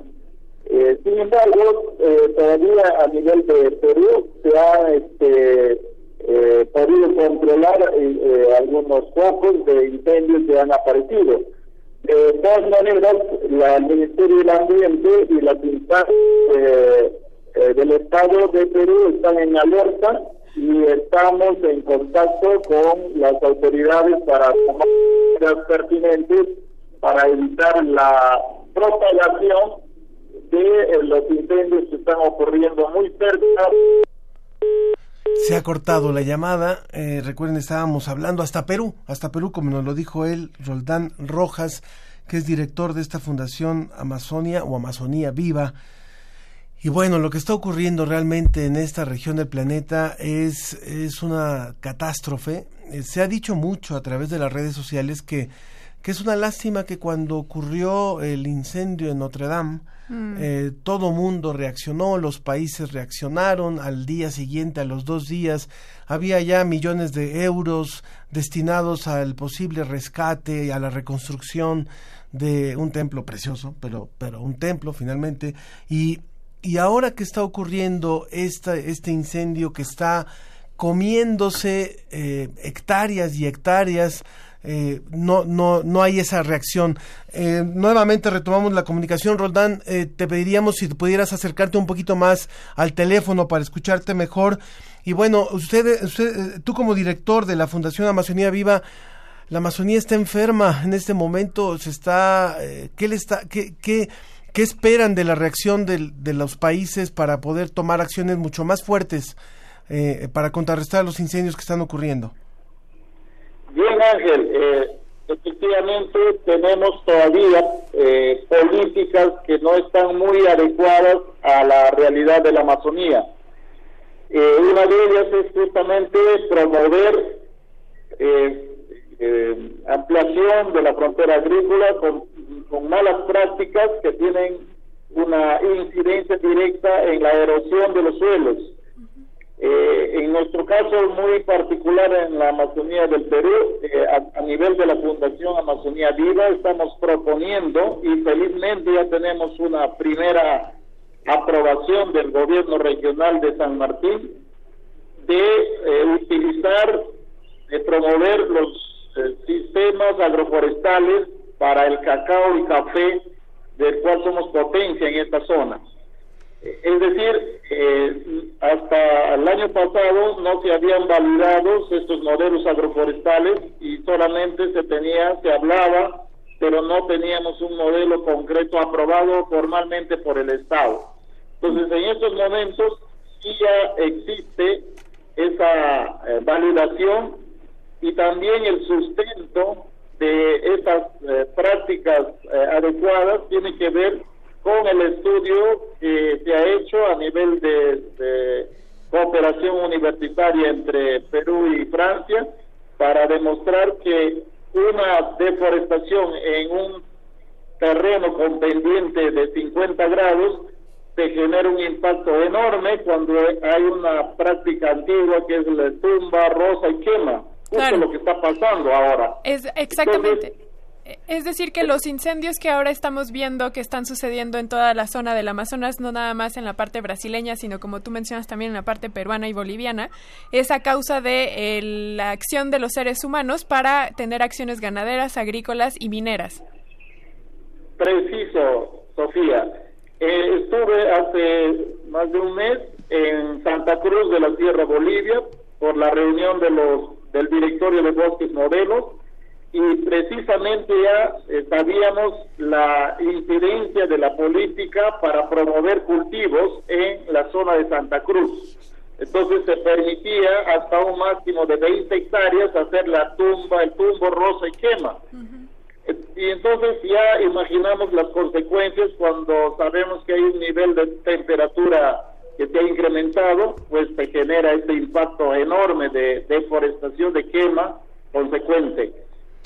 S28: Eh, sin embargo, eh, todavía a nivel de Perú se ha este, eh, podido controlar eh, eh, algunos focos de incendios que han aparecido. De todas maneras, la, el Ministerio del Ambiente y eh, eh, del Estado de Perú están en alerta y estamos en contacto con las autoridades para tomar medidas pertinentes para evitar la propagación de eh, los incendios que están ocurriendo muy cerca
S1: Se ha cortado la llamada. Eh, recuerden, estábamos hablando hasta Perú, hasta Perú, como nos lo dijo él, Roldán Rojas, que es director de esta fundación Amazonia o Amazonía Viva. Y bueno, lo que está ocurriendo realmente en esta región del planeta es, es una catástrofe. Eh, se ha dicho mucho a través de las redes sociales que, que es una lástima que cuando ocurrió el incendio en Notre Dame,
S29: Mm.
S1: eh, todo mundo reaccionó, los países reaccionaron, al día siguiente, a los dos días, había ya millones de euros destinados al posible rescate y a la reconstrucción de un templo precioso, pero, pero un templo finalmente, y y ahora que está ocurriendo esta, este incendio que está comiéndose eh, hectáreas y hectáreas, eh, no, no, no hay esa reacción. Eh, nuevamente retomamos la comunicación. Roldán, te pediríamos si pudieras acercarte un poquito más al teléfono para escucharte mejor. Y bueno, usted, usted tú como director de la Fundación Amazonía Viva, la Amazonía está enferma en este momento, se está, ¿qué le está, qué, qué, qué esperan de la reacción de, los países para poder tomar acciones mucho más fuertes eh, para contrarrestar los incendios que están ocurriendo?
S28: Bien, Ángel, eh, efectivamente tenemos todavía eh, políticas que no están muy adecuadas a la realidad de la Amazonía. una de ellas es justamente promover ampliación de la frontera agrícola con, con malas prácticas que tienen una incidencia directa en la erosión de los suelos. Eh, en nuestro caso muy particular en la Amazonía del Perú, eh, a, nivel de la Fundación Amazonía Viva, estamos proponiendo y felizmente ya tenemos una primera aprobación del gobierno regional de San Martín de eh, utilizar, de promover los sistemas agroforestales para el cacao y café, del cual somos potencia en esta zona. Es decir, eh, hasta el año pasado no se habían validado estos modelos agroforestales y solamente se tenía, se hablaba, pero no teníamos un modelo concreto aprobado formalmente por el Estado. Entonces, en estos momentos sí ya existe esa eh, validación y también el sustento de esas eh, prácticas adecuadas tiene que ver con el estudio que se ha hecho a nivel de, cooperación universitaria entre Perú y Francia para demostrar que una deforestación en un terreno con pendiente de 50 grados te genera un impacto enorme cuando hay una práctica antigua que es la tumba, rosa y quema. Justo lo que está pasando ahora.
S2: Es exactamente. Es decir, que los incendios que ahora estamos viendo que están sucediendo en toda la zona del Amazonas, no nada más en la parte brasileña, sino como tú mencionas también en la parte peruana y boliviana, es a causa de la acción de los seres humanos para tener acciones ganaderas, agrícolas y mineras.
S28: Preciso, Sofía. Eh, estuve hace más de un mes en Santa Cruz de la Tierra, Bolivia, por la reunión de los del directorio de bosques modelos y precisamente ya eh, sabíamos la incidencia de la política para promover cultivos en la zona de Santa Cruz. Entonces se permitía hasta un máximo de 20 hectáreas hacer la tumba, el tumbo rosa y quema. Y entonces ya imaginamos las consecuencias cuando sabemos que hay un nivel de temperatura que se ha incrementado, pues se genera este impacto enorme de deforestación, de quema consecuente.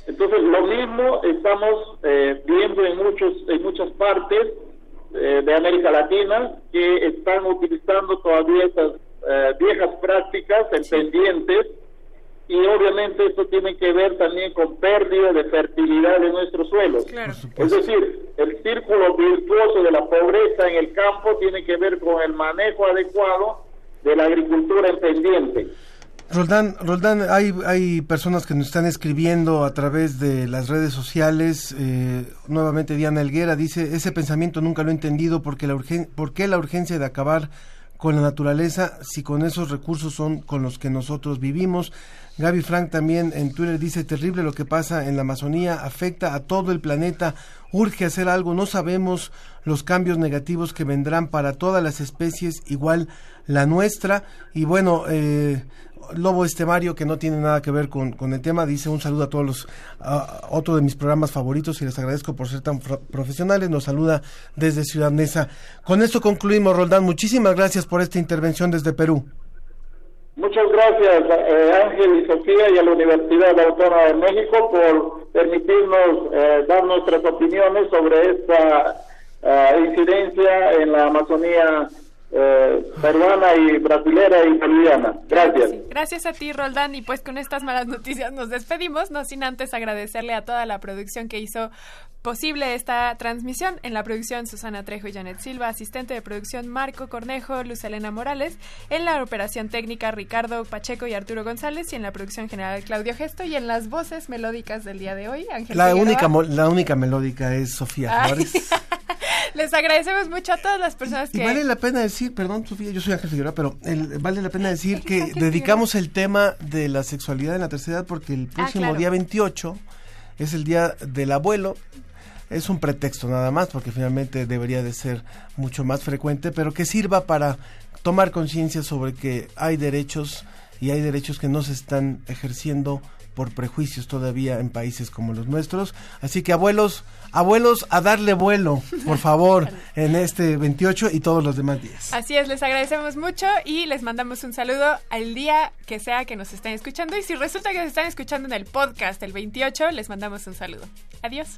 S28: Entonces, lo mismo estamos eh, viendo en, muchos, en muchas partes eh, de América Latina que están utilizando todavía estas eh, viejas prácticas en pendientes y obviamente esto tiene que ver también con pérdida de fertilidad de nuestros suelos. Es decir, el círculo virtuoso de la pobreza en el campo tiene que ver con el manejo adecuado de la agricultura en pendiente.
S1: Roldán, Roldán hay, hay personas que nos están escribiendo a través de las redes sociales. Eh, nuevamente Diana Elguera dice, ese pensamiento nunca lo he entendido porque la ¿por qué la urgencia de acabar con la naturaleza si con esos recursos son con los que nosotros vivimos? Gaby Frank también en Twitter dice, terrible lo que pasa en la Amazonía, afecta a todo el planeta, urge hacer algo, no sabemos los cambios negativos que vendrán para todas las especies, igual la nuestra. Y bueno, eh, Lobo Estemario, que no tiene nada que ver con, el tema, dice un saludo a todos los, otro de mis programas favoritos y les agradezco por ser tan profesionales, nos saluda desde Ciudad Neza. Con esto concluimos, Roldán, muchísimas gracias por esta intervención desde Perú.
S28: Muchas gracias, eh, Ángel y Sofía, y a la Universidad Autónoma de México por permitirnos eh, dar nuestras opiniones sobre esta eh, incidencia en la Amazonía eh, peruana y brasilera y boliviana. Gracias.
S2: Gracias a ti, Roldán. Y pues con estas malas noticias nos despedimos, no sin antes agradecerle a toda la producción que hizo posible esta transmisión. En la producción, Susana Trejo y Janet Silva, asistente de producción Marco Cornejo, Luz Elena Morales, en la operación técnica Ricardo Pacheco y Arturo González, y en la producción general Claudio Gesto, y en las voces melódicas del día de hoy, Ángel
S1: La
S2: Figueroa.
S1: única, mo- la única melódica es Sofía
S2: Ay.
S1: Flores.
S2: Les agradecemos mucho a todas las personas
S1: Y
S2: que...
S1: vale la pena decir, perdón Sofía, yo soy Ángel Figueroa, pero el- vale la pena decir que dedicamos el tema de la sexualidad en la tercera edad porque el próximo
S2: claro.
S1: día 28 es el día del abuelo. Es un pretexto nada más porque finalmente debería de ser mucho más frecuente, pero que sirva para tomar conciencia sobre que hay derechos y hay derechos que no se están ejerciendo por prejuicios todavía en países como los nuestros. Así que abuelos, abuelos a darle vuelo, por favor, en este 28 y todos los demás días.
S2: Así es, les agradecemos mucho y les mandamos un saludo al día que sea que nos estén escuchando. Y si resulta que nos están escuchando en el podcast el 28, les mandamos un saludo. Adiós.